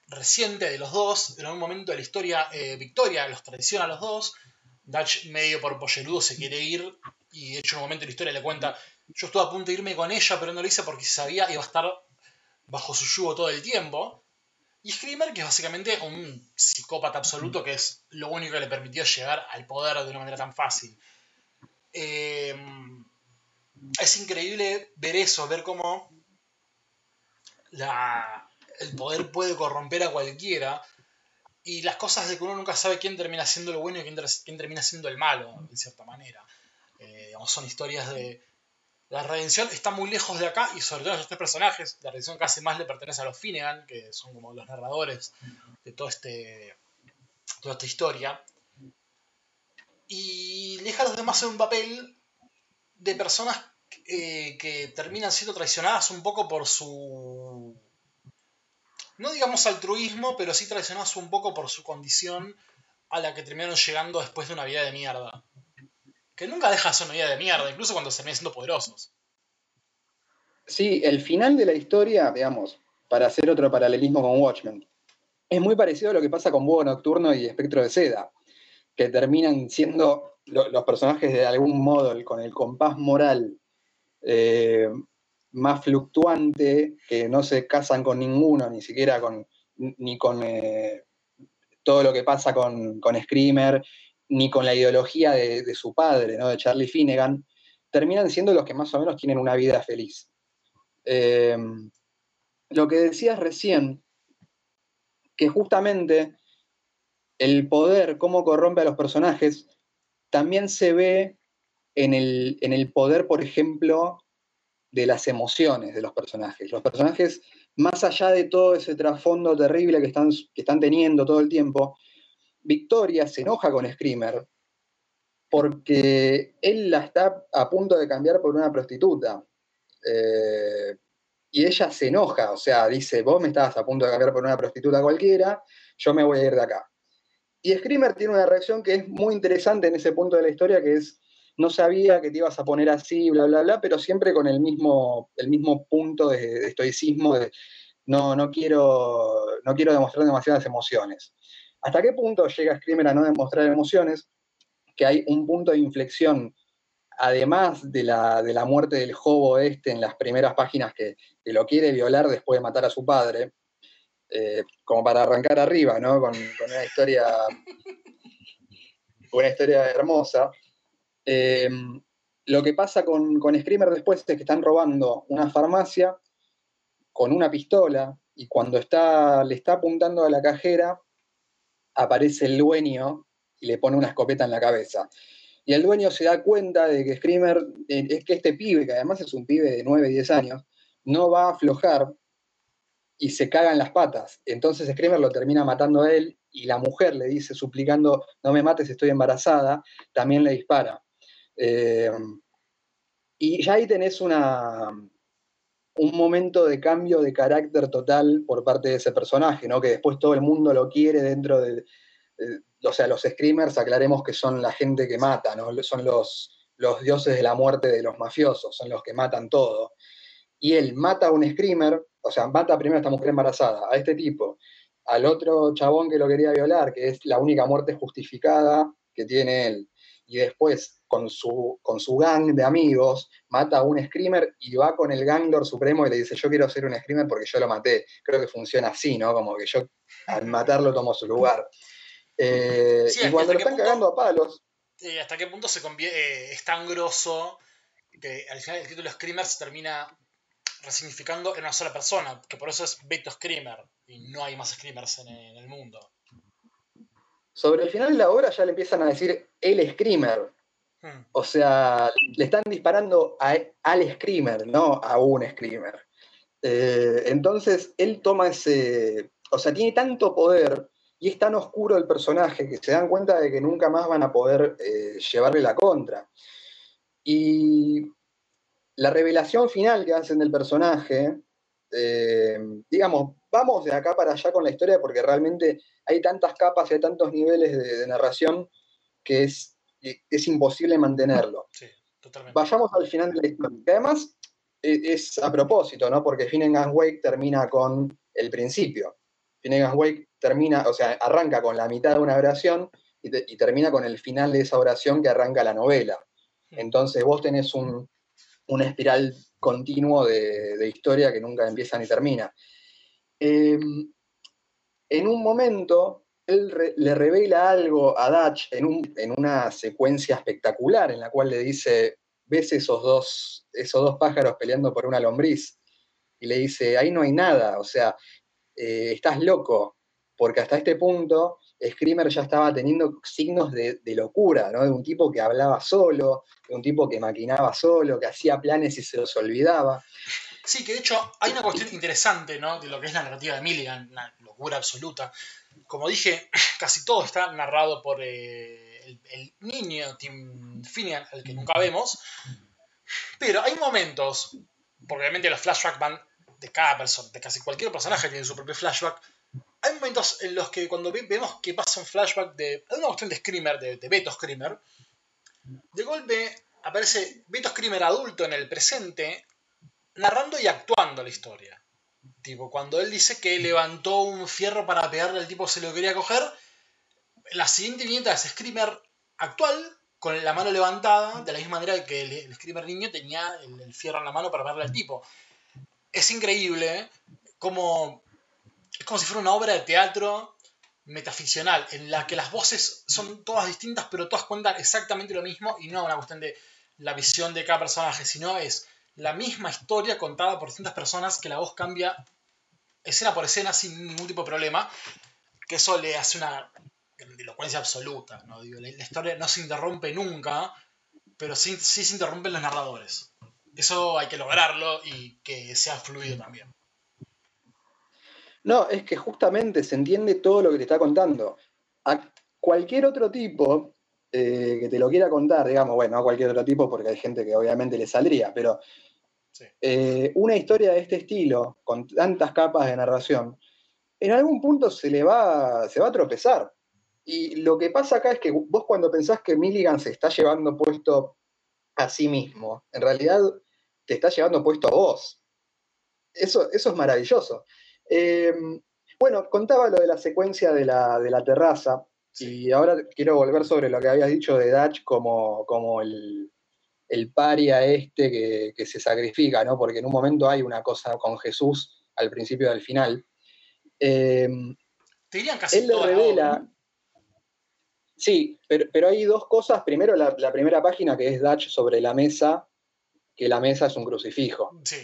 reciente de los dos. En algún momento de la historia, eh, Victoria los traiciona a los dos. Dutch, medio por pollerudo, se quiere ir. Y de hecho, en un momento de la historia le cuenta: Yo estuve a punto de irme con ella, pero no lo hice porque sabía que iba a estar bajo su yugo todo el tiempo. Y Screamer, que es básicamente un psicópata absoluto, que es lo único que le permitió llegar al poder de una manera tan fácil. Eh, es increíble ver eso, ver cómo el poder puede corromper a cualquiera y las cosas de que uno nunca sabe quién termina siendo lo bueno y quién, termina siendo el malo, en cierta manera. Eh, son historias de... La redención está muy lejos de acá y sobre todo esos tres personajes, la redención casi más le pertenece a los Finnegan, que son como los narradores de este, toda esta historia. Y deja a los demás en un papel de personas eh, que terminan siendo traicionadas un poco por su no digamos altruismo, pero sí traicionadas un poco por su condición a la que terminaron llegando después de una vida de mierda. Que nunca deja de ser una vida de mierda, incluso cuando se terminan siendo poderosos. Sí, el final de la historia, digamos, para hacer otro paralelismo con Watchmen, es muy parecido a lo que pasa con Búho Nocturno y Espectro de Seda, que terminan siendo los personajes de algún modo con el compás moral eh, más fluctuante, que no se casan con ninguno, ni siquiera con, ni con eh, todo lo que pasa con, Screamer, ni con la ideología de, su padre, ¿no? de Charlie Finnegan, terminan siendo los que más o menos tienen una vida feliz. Em, lo que decías recién, que justamente el poder, cómo corrompe a los personajes, también se ve en el, en el poder, por ejemplo, de las emociones de los personajes. Los personajes, más allá de todo ese trasfondo terrible que están, que están teniendo todo el tiempo, Victoria se enoja con Screamer porque él la está a punto de cambiar por una prostituta. Eh, y ella se enoja, o sea, dice, vos me estabas a punto de cambiar por una prostituta cualquiera, yo me voy a ir de acá. Y Screamer tiene una reacción que es muy interesante en ese punto de la historia, que es, no sabía que te ibas a poner así, bla, bla, bla, pero siempre con el mismo, el mismo punto de, estoicismo de no, no, quiero, no quiero demostrar demasiadas emociones. ¿Hasta qué punto llega Screamer a no demostrar emociones? Que hay un punto de inflexión, además de la, de la muerte del jobo este en las primeras páginas que, lo quiere violar después de matar a su padre, eh, como para arrancar arriba, ¿no? Con, una historia una historia hermosa. Em, lo que pasa con, con Screamer después es que están robando una farmacia con una pistola y cuando está, le está apuntando a la cajera, aparece el dueño y le pone una escopeta en la cabeza. Y el dueño se da cuenta de que Screamer, eh, es que este pibe, que además es un pibe de 9, 10 años, no va a aflojar y se caga en las patas. Entonces Screamer lo termina matando a él y la mujer le dice, suplicando, no me mates, estoy embarazada, también le dispara. Eh, y ya ahí tenés una, un momento de cambio de carácter total por parte de ese personaje, ¿no? que después todo el mundo lo quiere dentro de... o sea, los screamers, aclaremos que son la gente que mata, ¿no? son los, los dioses de la muerte de los mafiosos, son los que matan todo. Y él mata a un screamer, o sea, mata primero a esta mujer embarazada, a este tipo, al otro chabón que lo quería violar, que es la única muerte justificada que tiene él y después con su, con su gang de amigos mata a un screamer y va con el ganglor supremo y le dice, yo quiero ser un screamer porque yo lo maté. Creo que funciona así, ¿no? Como que yo al matarlo tomo su lugar. Eh, y cuando lo están cagando a palos... ¿Hasta qué punto se eh, es tan grosso que al final el título Screamer se termina resignificando en una sola persona, que por eso es Beto Screamer y no hay más Screamers en el mundo. Sobre el final de la obra ya le empiezan a decir el screamer. Hmm. O sea, le están disparando al screamer, no a un screamer. Eh, entonces, él toma ese. O sea, tiene tanto poder y es tan oscuro el personaje que se dan cuenta de que nunca más van a poder eh, llevarle la contra. Y la revelación final que hacen del personaje, eh, digamos, vamos de acá para allá con la historia porque realmente hay tantas capas y hay tantos niveles de, narración que es, es imposible mantenerlo. Sí, totalmente. Vayamos al final de la historia. Que además e, es, a propósito, ¿no? Porque Finnegan's Wake termina con el principio. Finnegan's Wake termina, o sea, arranca con la mitad de una oración y, termina con el final de esa oración que arranca la novela. Hmm. Entonces vos tenés un, una espiral continuo de, historia que nunca empieza ni termina. Em, en un momento, él le revela algo a Dutch en, una secuencia espectacular en la cual le dice, ¿ves esos dos, esos dos pájaros peleando por una lombriz? Y le dice, ahí no hay nada, o sea, eh, estás loco, porque hasta este punto Screamer ya estaba teniendo signos de, locura, ¿no? De un tipo que hablaba solo, de un tipo que maquinaba solo, que hacía planes y se los olvidaba. Sí, que de hecho hay una cuestión interesante, ¿no? De lo que es la narrativa de Milligan, una locura absoluta. Como dije, casi todo está narrado por eh, el, niño Tim Finnegan, al que nunca vemos. Pero hay momentos, porque obviamente los flashbacks van de cada persona, de casi cualquier personaje tiene su propio flashback. Hay momentos en los que cuando ve- vemos que pasa un flashback de una cuestión de Screamer, de, de Beto Screamer, de golpe aparece Beto Screamer adulto en el presente, narrando y actuando la historia. Tipo, cuando él dice que levantó un fierro para pegarle al tipo se lo quería coger, la siguiente viñeta es Screamer actual, con la mano levantada, de la misma manera que el, el Screamer niño tenía el, fierro en la mano para pegarle al tipo. Es increíble como es como si fuera una obra de teatro metaficcional, en la que las voces son todas distintas, pero todas cuentan exactamente lo mismo, y no una cuestión de la visión de cada personaje, sino es la misma historia contada por distintas personas que la voz cambia escena por escena sin ningún tipo de problema, que eso le hace una grandilocuencia absoluta. ¿no? Digo, la, la historia no se interrumpe nunca, pero sí, sí se interrumpen los narradores. Eso hay que lograrlo y que sea fluido también. No, es que justamente se entiende todo lo que te está contando. A cualquier otro tipo eh, que te lo quiera contar, digamos, bueno, a cualquier otro tipo, porque hay gente que obviamente le saldría, pero Sí. eh, una historia de este estilo, con tantas capas de narración, en algún punto se le va, se va a tropezar. Y lo que pasa acá es que vos cuando pensás que Milligan se está llevando puesto a sí mismo, en realidad te está llevando puesto a vos. Eso, eso es maravilloso. Eh, bueno, contaba lo de la secuencia de la, de la terraza, Sí. y ahora quiero volver sobre lo que habías dicho de Dutch como, como el, el paria este que, que se sacrifica, ¿no? Porque en un momento hay una cosa con Jesús al principio y al final. Eh, Te dirían casi él le revela. Sí, pero, pero hay dos cosas. Primero, la, la primera página que es Dutch sobre la mesa, que la mesa es un crucifijo. Sí,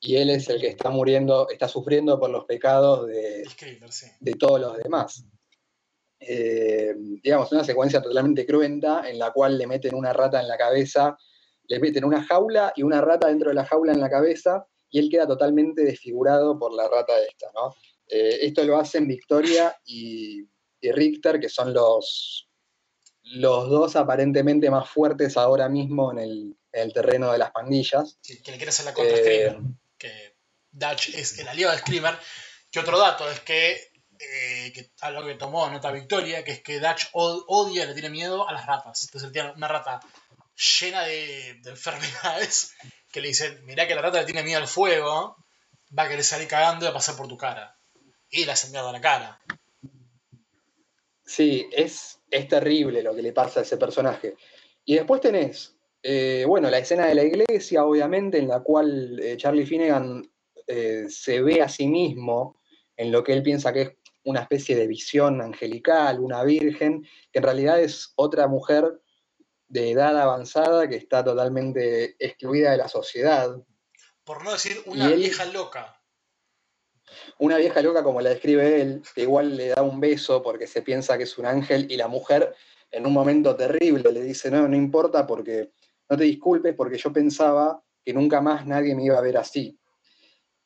Y él es el que está muriendo, está sufriendo por los pecados de, sí. de todos los demás. Eh, digamos, una secuencia totalmente cruenta en la cual le meten una rata en la cabeza, le meten una jaula y una rata dentro de la jaula en la cabeza y él queda totalmente desfigurado por la rata esta, ¿no? Eh, esto lo hacen Victoria y, y Richter, que son los, los dos aparentemente más fuertes ahora mismo en el, en el terreno de las pandillas. Sí, que le quiere hacer la contra Eh. Que Dutch es el aliado de Screamer. Que otro dato es que, eh, que algo que tomó nota Victoria, que es que Dutch od- odia, le tiene miedo a las ratas. Entonces tiene una rata llena de, de enfermedades que le dicen, mirá que la rata le tiene miedo al fuego, va a querer salir cagando y va a pasar por tu cara. Y le hacen mierda a la cara. Sí, es, es terrible lo que le pasa a ese personaje. Y después tenés, eh, bueno, la escena de la iglesia, obviamente, en la cual eh, Charlie Finnegan eh, se ve a sí mismo en lo que él piensa que es una especie de visión angelical, una virgen, que en realidad es otra mujer de edad avanzada que está totalmente excluida de la sociedad. Por no decir una él- vieja loca. Una vieja loca como la describe él, que igual le da un beso porque se piensa que es un ángel y la mujer en un momento terrible le dice, no, no importa porque no te disculpes porque yo pensaba que nunca más nadie me iba a ver así.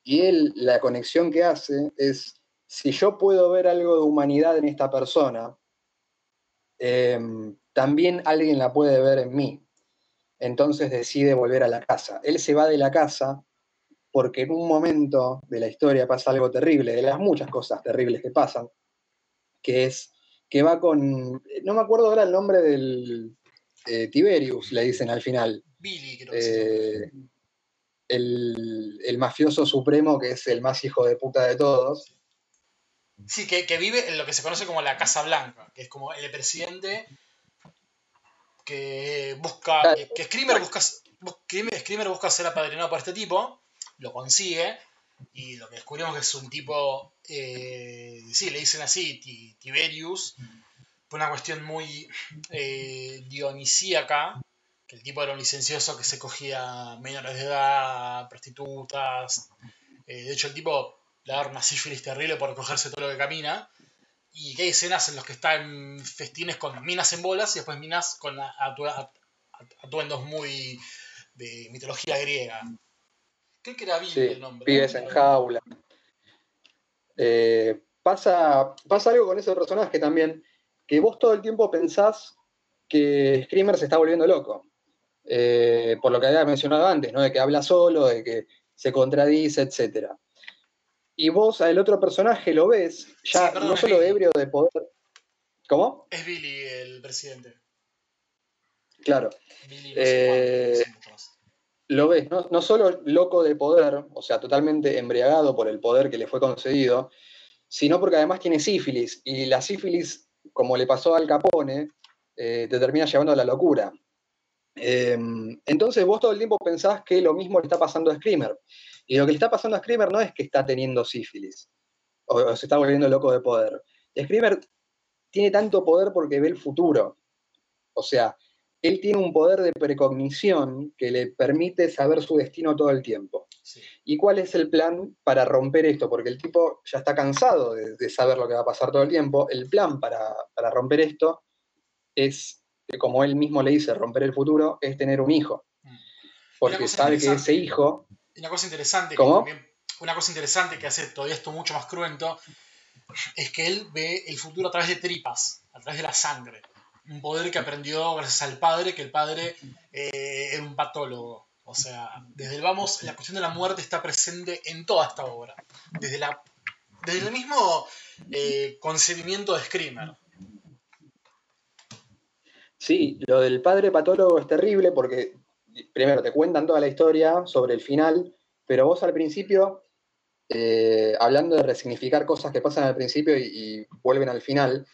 Y él, la conexión que hace es, si yo puedo ver algo de humanidad en esta persona, eh, también alguien la puede ver en mí. Entonces decide volver a la casa. Él se va de la casa porque en un momento de la historia pasa algo terrible, de las muchas cosas terribles que pasan, que es que va con, no me acuerdo ahora el nombre del eh, Tiberius, le dicen al final, Billy, creo que llama. eh, el, el mafioso supremo que es el más hijo de puta de todos. Sí, que, que vive en lo que se conoce como la Casa Blanca, que es como el presidente que busca. Claro. que, Screamer busca. Screamer busca ser apadrinado por este tipo, lo consigue, y lo que descubrimos que es un tipo. eh, sí, le dicen así, Ti- Tiberius, por una cuestión muy eh, dionisíaca, que el tipo era un licencioso que se cogía menores de edad, prostitutas. eh, de hecho, el tipo le da una sífilis terrible por cogerse todo lo que camina. y que hay escenas en las que está en festines con minas en bolas y después minas con atu- at- at- atuendos muy de mitología griega. Creo que era Sí, el nombre. pibes en jaula. Eh, pasa, pasa algo con ese personaje también, que vos todo el tiempo pensás que Screamer se está volviendo loco. Eh, por lo que había mencionado antes, ¿no? De que habla solo, de que se contradice, etc. Y vos al otro personaje lo ves, ya Sí, perdón, no solo ebrio de poder. ¿Cómo? Es Billy el presidente. Claro. Billy no Eh, sé lo ves, no, no solo loco de poder, o sea, totalmente embriagado por el poder que le fue concedido, sino porque además tiene sífilis, y la sífilis, como le pasó al Capone, eh, te termina llevando a la locura. Eh, entonces vos todo el tiempo pensás que lo mismo le está pasando a Screamer, y lo que le está pasando a Screamer no es que está teniendo sífilis, o, o se está volviendo loco de poder. Screamer tiene tanto poder porque ve el futuro, o sea, él tiene un poder de precognición que le permite saber su destino todo el tiempo. Sí. ¿Y cuál es el plan para romper esto? Porque el tipo ya está cansado de, de saber lo que va a pasar todo el tiempo. El plan para, para romper esto es, eh, como él mismo le dice, romper el futuro, es tener un hijo. Mm. Porque sabe que ese hijo, Una cosa interesante ¿Cómo? también- una cosa interesante que hace todavía esto mucho más cruento es que él ve el futuro a través de tripas, a través de la sangre. Un poder que aprendió gracias al padre, que el padre eh, era un patólogo. O sea, desde el vamos, la cuestión de la muerte está presente en toda esta obra. Desde, la, desde el mismo eh, concebimiento de Screamer. sí, lo del padre patólogo es terrible porque primero te cuentan toda la historia sobre el final, pero vos al principio, eh, hablando de resignificar cosas que pasan al principio y, y vuelven al final,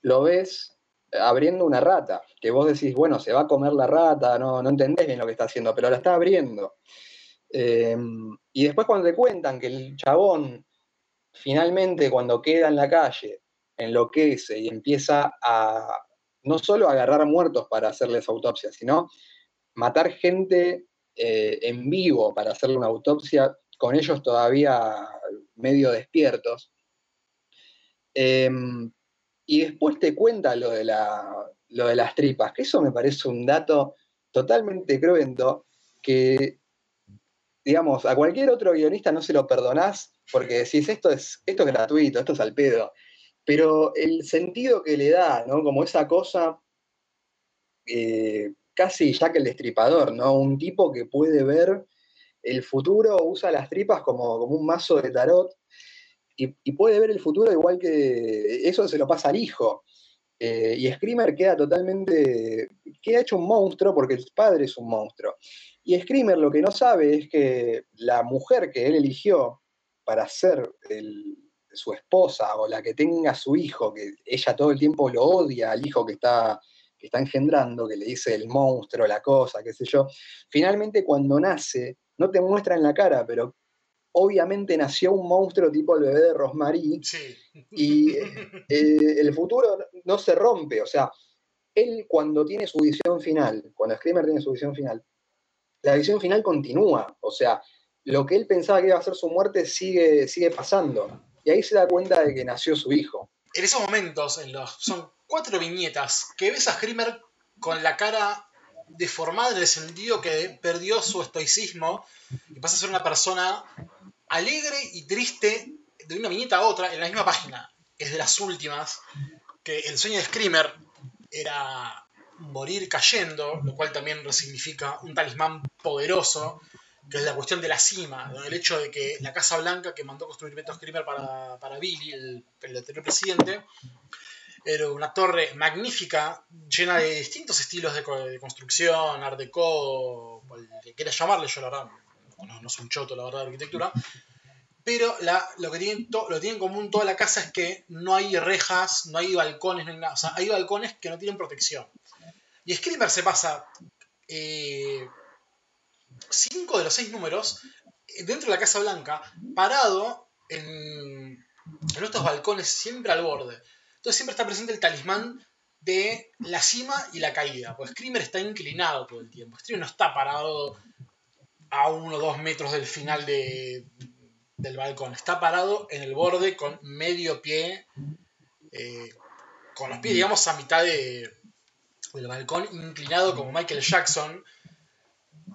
lo ves abriendo una rata, que vos decís, bueno, se va a comer la rata, no, no entendés bien lo que está haciendo, pero la está abriendo. Eh, y después cuando te cuentan que el chabón finalmente cuando queda en la calle enloquece y empieza a no solo agarrar muertos para hacerles autopsia, sino matar gente eh, en vivo para hacerle una autopsia, con ellos todavía medio despiertos. Eh, y después te cuenta lo de, la, lo de las tripas, que eso me parece un dato totalmente cruento que, digamos, a cualquier otro guionista no se lo perdonás porque decís, esto es, esto es gratuito, esto es al pedo. Pero el sentido que le da, ¿no? Como esa cosa eh, casi Jack el Destripador, ¿no? Un tipo que puede ver el futuro, usa las tripas como, como un mazo de tarot y, puede ver el futuro igual que eso se lo pasa al hijo. Eh, y Screamer queda totalmente, queda hecho un monstruo porque el padre es un monstruo. Y Screamer lo que no sabe es que la mujer que él eligió para ser su esposa o la que tenga su hijo, que ella todo el tiempo lo odia al hijo que está, que está engendrando, que le dice el monstruo, la cosa, qué sé yo, finalmente cuando nace, no te muestra en la cara, pero obviamente nació un monstruo tipo el bebé de Rosemary, Sí. y eh, el futuro no se rompe, o sea, él cuando tiene su visión final, cuando Screamer tiene su visión final, la visión final continúa, o sea, lo que él pensaba que iba a ser su muerte sigue, sigue pasando, y ahí se da cuenta de que nació su hijo. en esos momentos, en los, son cuatro viñetas, que ves a Screamer con la cara deformada en el sentido que perdió su estoicismo y pasa a ser una persona alegre y triste de una viñeta a otra en la misma página. Es de las últimas, que el sueño de Screamer era morir cayendo, lo cual también significa un talismán poderoso, que es la cuestión de la cima, el hecho de que la Casa Blanca que mandó construir Beto Screamer para, para Billy, el, el anterior presidente, era una torre magnífica, llena de distintos estilos de, de construcción, art deco, que quieras llamarle, yo la verdad, no, no soy un choto la verdad de arquitectura, pero la, lo que tiene, to- lo que tiene en común toda la casa es que no hay rejas, no hay balcones, no hay nada, o sea, hay balcones que no tienen protección. Y Screamer se pasa eh, cinco de los seis números eh, dentro de la Casa Blanca, parado en, en estos balcones siempre al borde. Entonces siempre está presente el talismán de la cima y la caída. Pues Screamer está inclinado todo el tiempo. Screamer no está parado a uno o dos metros del final de- del balcón. Está parado en el borde con medio pie eh, con los pies, digamos, a mitad de, del balcón, inclinado como Michael Jackson,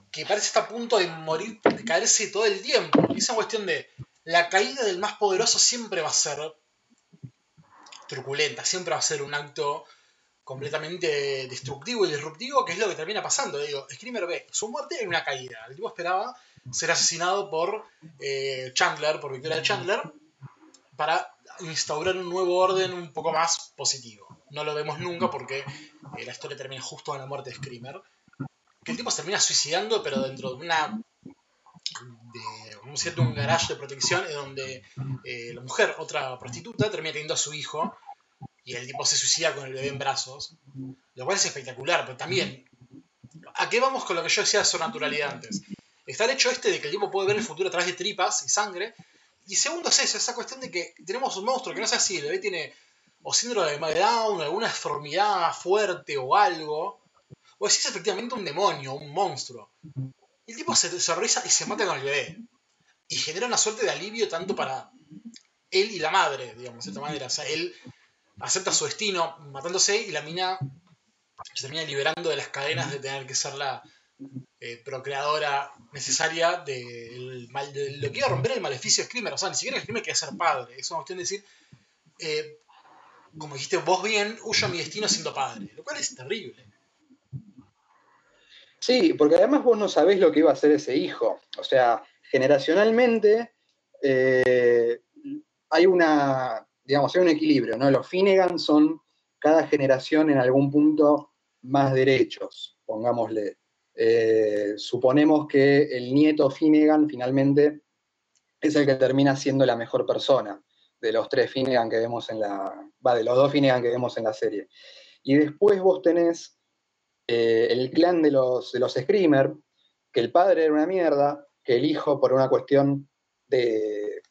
que parece estar a punto de morir, de caerse todo el tiempo. Y esa cuestión de la caída del más poderoso siempre va a ser truculenta, siempre va a ser un acto completamente destructivo y disruptivo, que es lo que termina pasando. Digo, Screamer ve su muerte en una caída. El tipo esperaba ser asesinado por eh, Chandler, por Victoria Chandler, para instaurar un nuevo orden un poco más positivo. No lo vemos nunca porque eh, la historia termina justo en la muerte de Screamer. Que el tipo se termina suicidando, pero dentro de una. de un garage de protección, donde eh, la mujer, otra prostituta, termina teniendo a su hijo y el tipo se suicida con el bebé en brazos. Lo cual es espectacular, pero también. ¿A qué vamos con lo que yo decía de su naturalidad antes? Está el hecho este de que el tipo puede ver el futuro a través de tripas y sangre. Y segundo es eso, esa cuestión de que tenemos un monstruo que no es así, el bebé tiene o síndrome de Down, alguna deformidad fuerte o algo. O es efectivamente un demonio, un monstruo. El tipo se, se y se mata con el bebé. Y genera una suerte de alivio tanto para él y la madre, digamos, de esta manera. O sea, él acepta su destino matándose y la mina se termina liberando de las cadenas de tener que ser la eh, procreadora necesaria de, lo que iba a romper el maleficio de Screamer. O sea, ni siquiera el Screamer quiere ser padre. Es una cuestión de decir, eh, como dijiste vos bien, huyo a mi destino siendo padre. Lo cual es terrible. Sí, porque además vos no sabés lo que iba a hacer ese hijo. O sea, generacionalmente eh, hay una, digamos, hay un equilibrio, ¿no? Los Finnegan son cada generación en algún punto más derechos, pongámosle. Eh, suponemos que el nieto Finnegan finalmente es el que termina siendo la mejor persona de los tres Finnegan que vemos en la. Va, de los dos Finnegan que vemos en la serie. Y después vos tenés eh, el clan de los, de los Screamer, que el padre era una mierda, que el hijo, por una cuestión de.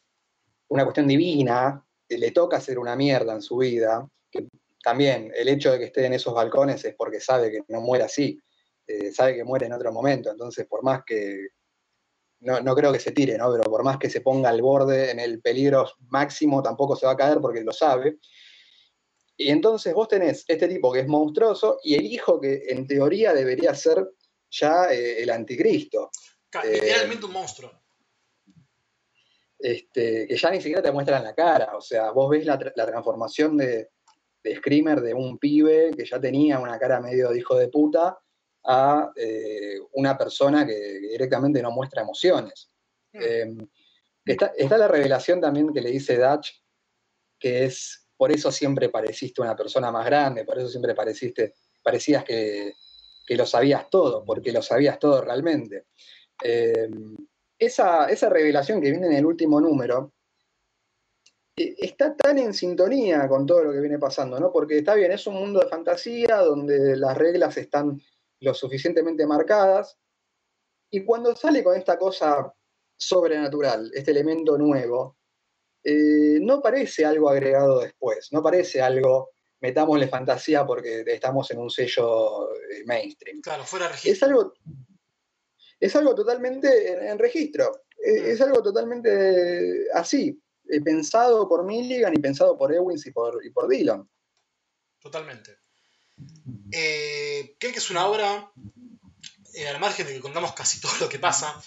una cuestión divina, le toca hacer una mierda en su vida, que también el hecho de que esté en esos balcones es porque sabe que no muere así. Eh, sabe que muere en otro momento, entonces por más que, no, creo que se tire, ¿no? pero por más que se ponga al borde en el peligro máximo, tampoco se va a caer porque lo sabe. Y entonces vos tenés este tipo que es monstruoso y el hijo que en teoría debería ser ya eh, el anticristo. Literalmente un monstruo. Este, que ya ni siquiera te muestran la cara. O sea, vos ves la, transformación de, de, Screamer de un pibe que ya tenía una cara medio de hijo de puta a eh, una persona que, directamente no muestra emociones. Hmm. Em, está, la revelación también que le dice Dutch, que es, por eso siempre pareciste una persona más grande, por eso siempre pareciste, parecías que, lo sabías todo, porque lo sabías todo realmente. Em, esa, esa, revelación que viene en el último número e, está tan en sintonía con todo lo que viene pasando, ¿no? Porque está bien, es un mundo de fantasía donde las reglas están lo suficientemente marcadas. Y cuando sale con esta cosa sobrenatural, este elemento nuevo, eh, no parece algo agregado después, no parece algo, metámosle fantasía porque estamos en un sello eh, mainstream. Claro, fuera registro. Es algo, es algo totalmente en, registro, mm. es, algo totalmente así, eh, pensado por Milligan y pensado por Ewins y por, y por Dillon. Totalmente. Eh, creo que es una obra, eh, al margen de que contamos casi todo lo que pasa,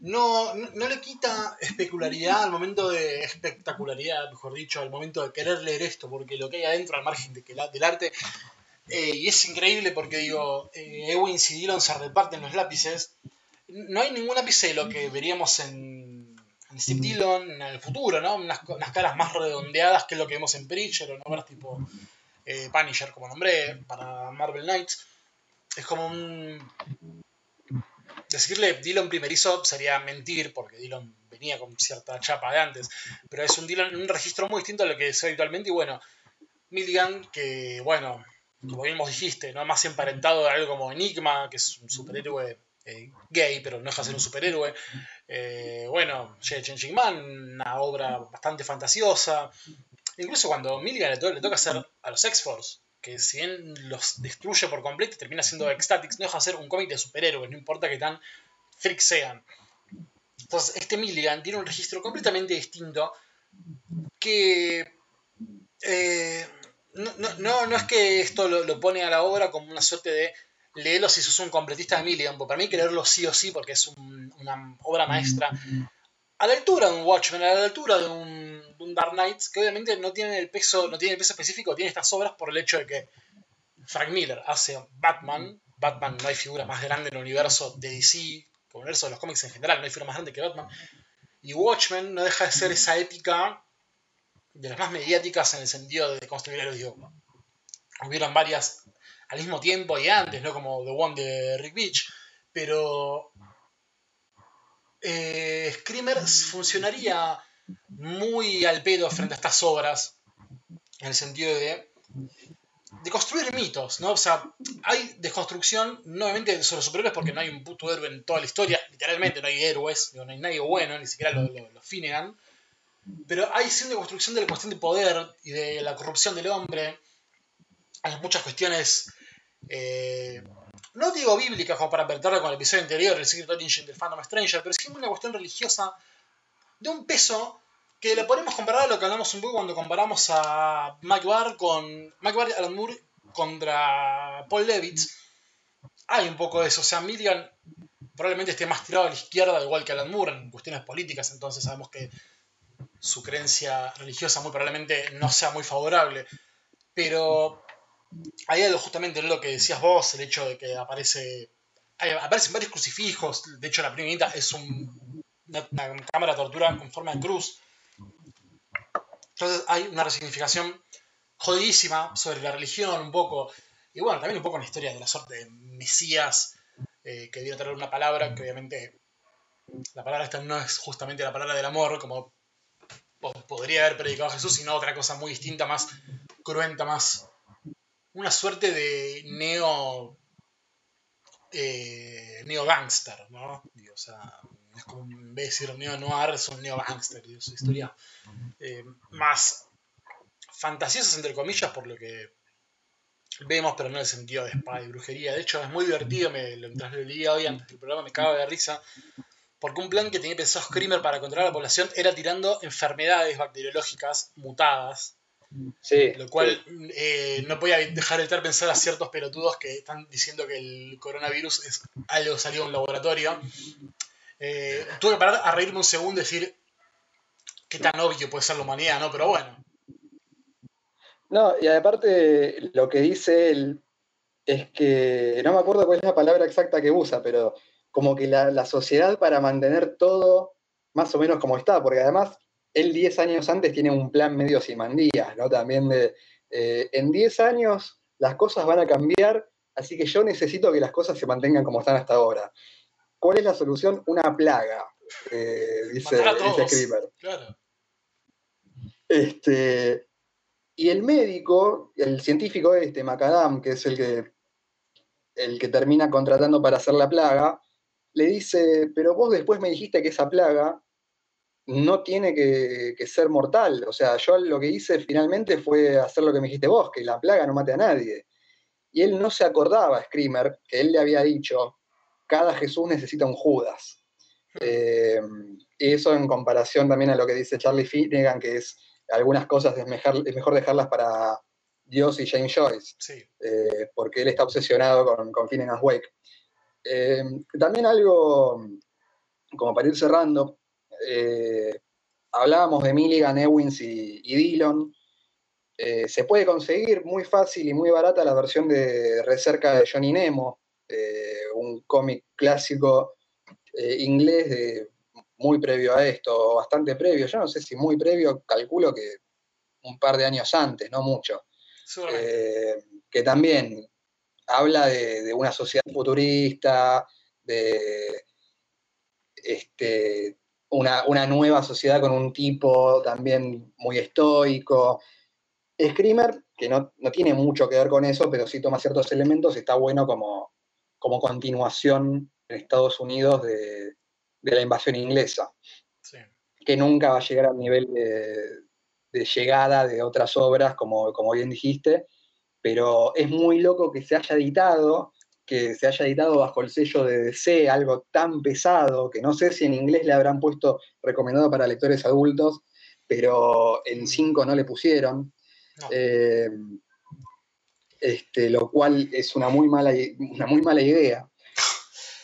no, no, le quita especularidad al momento de espectacularidad, mejor dicho, al momento de querer leer esto, porque lo que hay adentro, al margen de que del arte, eh, y es increíble porque digo, Ewing y Dillon se reparten los lápices, no hay ningún lápiz de lo que veríamos en, Steve Dillon en el futuro, ¿no? Unas, caras más redondeadas que lo que vemos en Preacher o no tipo eh, Punisher, como nombré, para Marvel Knights. Es como un. Decirle Dylan primerizo sería mentir, porque Dylan venía con cierta chapa de antes, pero es un Dylan un registro muy distinto a lo que es habitualmente. Y bueno, Milligan, que bueno, como bien vos dijiste, ¿no? más emparentado de algo como Enigma, que es un superhéroe eh, gay, pero no deja de ser un superhéroe. Eh, bueno, Changing Man, una obra bastante fantasiosa. Incluso cuando Milligan le, toca hacer a los X-Force, que si bien los destruye por completo y termina siendo Ecstatics, no deja de ser un cómic de superhéroes, no importa que tan freaks sean. Entonces, este Milligan tiene un registro completamente distinto que eh, no, no, no es que esto lo, pone a la obra como una suerte de leerlo si sos un completista de Milligan, para mí hay que leerlo sí o sí porque es una obra maestra. A la altura de un Watchmen, a la altura de un, Dark Knight, que obviamente no tiene el peso, no tiene el peso específico, tiene estas obras por el hecho de que Frank Miller hace Batman, Batman no hay figura más grande en el universo de DC, como el universo de los cómics en general, no hay figura más grande que Batman, y Watchmen no deja de ser esa épica de las más mediáticas en el sentido de construir héroes. Digo, hubieron varias al mismo tiempo y antes, ¿no? Como The One de Rick Beach, pero eh, funcionaría muy al pedo frente a estas obras, en el sentido de, de construir mitos, ¿no? O sea, hay desconstrucción, nuevamente, sobre superhéroes porque no hay un puto héroe en toda la historia, literalmente no hay héroes, no hay nadie bueno, ni siquiera los lo, Finnegan, pero hay sí una construcción de la cuestión de poder y de la corrupción del hombre, hay muchas cuestiones... Eh, no digo bíblica como para apertarla con el episodio anterior, el Secret Origin del Phantom Stranger, pero sí una cuestión religiosa de un peso que le podemos comparar a lo que hablamos un poco cuando comparamos a Mike Barr con y Alan Moore contra Paul Levitt. Hay un poco de eso, o sea, Milligan probablemente esté más tirado a la izquierda, igual que Alan Moore en cuestiones políticas, entonces sabemos que su creencia religiosa muy probablemente no sea muy favorable. Pero hay algo justamente lo que decías vos, el hecho de que aparece aparecen varios crucifijos, de hecho la primera es una, cámara de tortura con forma de cruz. Entonces hay una resignificación jodidísima sobre la religión un poco, y bueno, también un poco en la historia de la suerte de Mesías, eh, que viene a traer una palabra que obviamente la palabra esta no es justamente la palabra del amor, como podría haber predicado Jesús, sino otra cosa muy distinta, más cruenta, más una suerte de neo. Eh, neo gangster, ¿no? o sea, es como en vez de decir neo noir, es un neo gangster, es una historia eh, más fantasiosas entre comillas por lo que vemos, pero no en el sentido de espada y brujería. De hecho, es muy divertido, me, mientras lo leía hoy antes del programa me cago de risa, porque un plan que tenía pensado Screamer para controlar a la población era tirando enfermedades bacteriológicas mutadas lo cual eh, no podía dejar de estar pensando a ciertos pelotudos que están diciendo que el coronavirus es algo salido de un laboratorio. Eh, tuve que parar a reírme un segundo y decir qué tan obvio puede ser la humanidad, ¿no? Pero bueno. No, y aparte lo que dice él es que, no me acuerdo cuál es la palabra exacta que usa, pero como que la, la sociedad para mantener todo más o menos como está, porque además él 10 años antes tiene un plan medio simandías, ¿no? También de, eh, en 10 años las cosas van a cambiar, así que yo necesito que las cosas se mantengan como están hasta ahora. ¿Cuál es la solución? Una plaga, eh, dice, dice Claro. Este, y el médico, el científico este, Macadam, que es el que, el que termina contratando para hacer la plaga, le dice, pero vos después me dijiste que esa plaga no tiene que, ser mortal. O sea, yo lo que hice finalmente fue hacer lo que me dijiste vos, que la plaga no mate a nadie. Y él no se acordaba, Screamer, que él le había dicho, cada Jesús necesita un Judas. Eh, y eso en comparación también a lo que dice Charlie Finnegan, que es algunas cosas es mejor, es mejor dejarlas para Dios y James Joyce, eh, porque él está obsesionado con, con Finnegan's Wake. Eh, también algo, como para ir cerrando, eh, hablábamos de Milligan, Ewins y, Dillon. Eh, se puede conseguir muy fácil y muy barata la versión de Recerca de Johnny Nemo, eh, un cómic clásico inglés muy previo a esto, bastante previo. Yo no sé si muy previo, calculo que un par de años antes, no mucho. que también habla de, de, una sociedad futurista, de este, una, nueva sociedad con un tipo también muy estoico. Screamer, que no, tiene mucho que ver con eso, pero sí toma ciertos elementos, está bueno como, como continuación en Estados Unidos de, la invasión inglesa, que nunca va a llegar al nivel de, llegada de otras obras, como, como bien dijiste, pero es muy loco que se haya editado que se haya editado bajo el sello de DC, algo tan pesado, que no sé si en inglés le habrán puesto recomendado para lectores adultos, pero en 5 mm. no le pusieron. No. Eh, este, lo cual es una muy mala, una muy mala idea.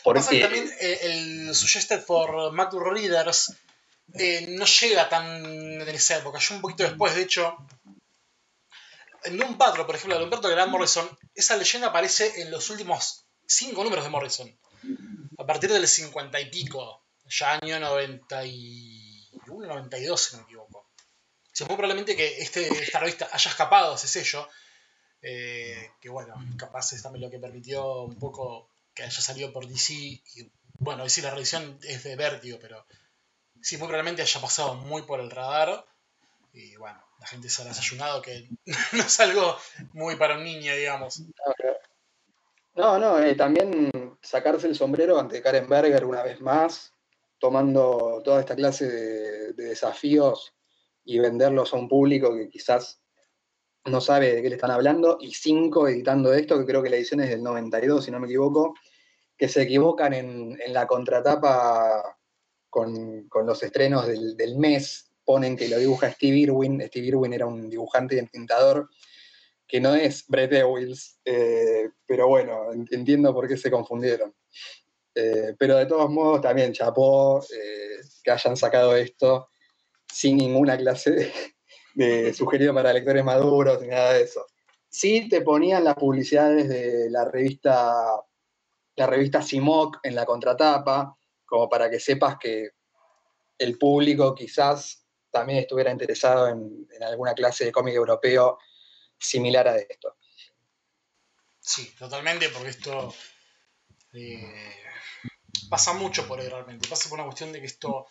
Pasa que Porque también eh, el Suggested for Mac Readers eh, no llega tan en esa época, yo un poquito después, de hecho. En Doom Patrol, por ejemplo, de Humberto Grant Morrison, esa leyenda aparece en los últimos cinco números de Morrison. A partir del 50 y pico, ya año 91, 92, si no me equivoco. Sea, muy probablemente que este, esta revista haya escapado ese sello. eh, que bueno, capaz es también lo que permitió un poco que haya salido por DC. Y bueno, DC la revisión es de Vértigo, pero sí, muy probablemente haya pasado muy por el radar. Y bueno, la gente se habrá desayunado que no es algo muy para un niño, digamos. No, no, eh, también sacarse el sombrero ante Karen Berger una vez más, tomando toda esta clase de, de desafíos y venderlos a un público que quizás no sabe de qué le están hablando, y cinco editando esto, que creo que la edición es del 92, si no me equivoco, que se equivocan en, en la contratapa con, con los estrenos del, del mes, ponen que lo dibuja Steve Irwin, Steve Irwin era un dibujante y entintador, que no es Brett Ewells, eh, pero bueno, en- entiendo por qué se confundieron. Eh, pero de todos modos, también chapó eh, que hayan sacado esto sin ninguna clase de, de sugerido para lectores maduros ni nada de eso. Sí te ponían las publicidades de la revista, la revista Simoc en la contratapa, como para que sepas que el público quizás también estuviera interesado en, alguna clase de cómic europeo similar a esto. Sí, totalmente, porque esto eh, pasa mucho por ahí realmente. Pasa por una cuestión de que esto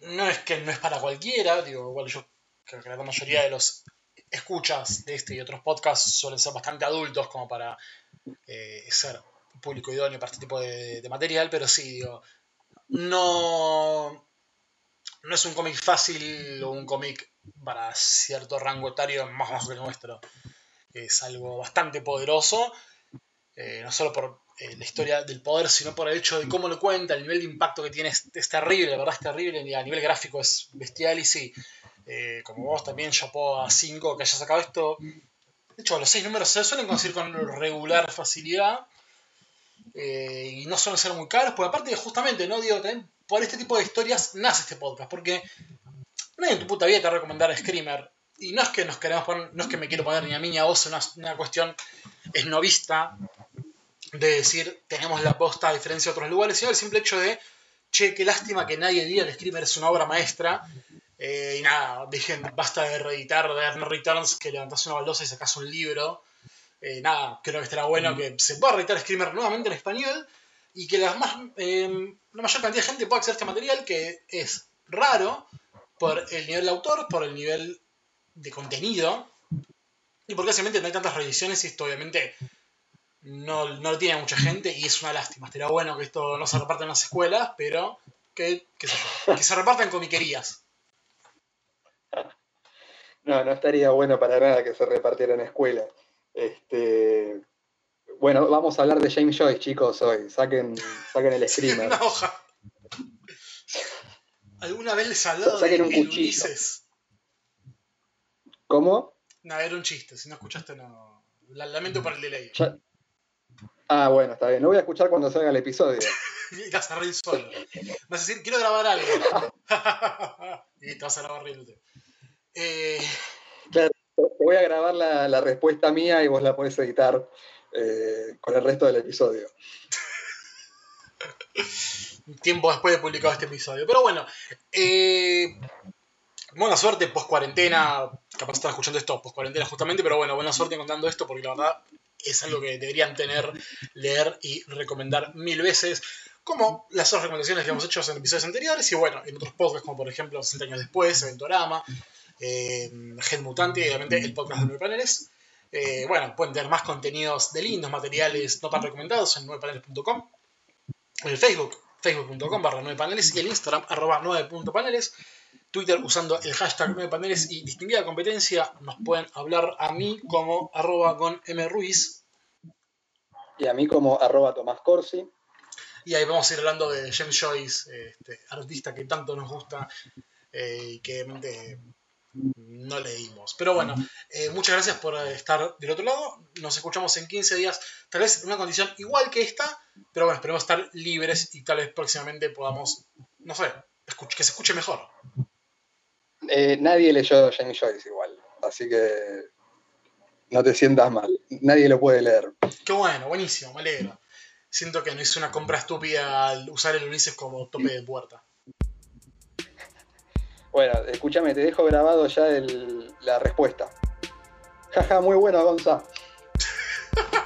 no es que no es para cualquiera, digo, igual yo creo que la mayoría de los escuchas de este y otros podcasts suelen ser bastante adultos como para eh, ser público idóneo para este tipo de material, pero sí, digo, no, no es un cómic fácil o un cómic para cierto rango etario más bajo que el nuestro. Es algo bastante poderoso, eh, no solo por eh, la historia del poder, sino por el hecho de cómo lo cuenta, el nivel de impacto que tiene es, terrible, la verdad es terrible, y a nivel gráfico es bestial y sí, eh, como vos también, chapó a 5 que haya sacado esto. De hecho, los seis números se suelen conseguir con regular facilidad y no suelen ser muy caros, porque aparte, justamente, ¿no? Digo, por este tipo de historias nace este podcast, porque nadie en tu puta vida te va a recomendar Screamer. Y no es que nos queremos poner, no es que me quiero poner ni a mí ni a vos en una, una cuestión esnovista de decir tenemos la posta a diferencia de otros lugares, sino el simple hecho de, che, qué lástima que nadie diga que Screamer es una obra maestra. eh, y nada, dejen, basta de reeditar de No Returns, que levantás una baldosa y sacás un libro. Eh, nada, creo que estará bueno que se pueda reeditar Screamer nuevamente en español y que las más, eh, la mayor cantidad de gente pueda acceder a este material que es raro por el nivel de autor, por el nivel de contenido y porque básicamente no hay tantas reediciones y esto obviamente no, no lo tiene mucha gente y es una lástima. Estaría bueno que esto no se reparta en las escuelas, pero que, que se reparta en comiquerías. No, no estaría bueno para nada que se repartiera en escuela. Este, bueno, vamos a hablar de James Joyce, chicos, hoy. Saquen, saquen el screamer. Una hoja. ¿Alguna vez les hablado Saquen de un el cuchillo. Ulises? ¿Cómo? No, era un chiste. Si no escuchaste, no. La- Lamento por el delay. Ya- Ah, bueno, está bien. Lo voy a escuchar cuando salga el episodio. Y te vas a reír solo. Vas a decir, quiero grabar algo. y te vas a grabar riéndote. Eh, Te voy a grabar la, la respuesta mía y vos la podés editar eh, con el resto del episodio. tiempo después de publicado este episodio. Pero bueno, eh, buena suerte post cuarentena. Capaz están escuchando esto post cuarentena justamente, pero bueno, buena suerte contando esto porque la verdad es algo que deberían tener, leer y recomendar mil veces. Como las otras recomendaciones que hemos hecho en episodios anteriores y bueno, en otros podcasts como por ejemplo 60 años después, Eventorama, eh, Gen Mutante y obviamente el podcast de 9 paneles. Eh, bueno, pueden tener más contenidos de lindos materiales no tan recomendados en 9paneles.com, en el Facebook, facebook.com barra 9 paneles y el Instagram arroba 9.paneles. Twitter usando el hashtag 9 paneles y distinguida competencia nos pueden hablar a mí como arroba con mruiz Y a mí como arroba Tomás Corsi. y ahí vamos a ir hablando de James Joyce, este artista que tanto nos gusta eh, y que obviamente no leímos. Pero bueno, eh, muchas gracias por estar del otro lado. Nos escuchamos en 15 días, tal vez en una condición igual que esta, pero bueno, esperemos estar libres y tal vez próximamente podamos, no sé, que se escuche mejor. Eh, nadie leyó James Joyce igual, así que no te sientas mal. Nadie lo puede leer. Qué bueno, buenísimo, me alegro. Siento que no hice una compra estúpida al usar el Ulises como tope de puerta. Bueno, escúchame, te dejo grabado ya el, la respuesta. Jaja, muy bueno, Gonza.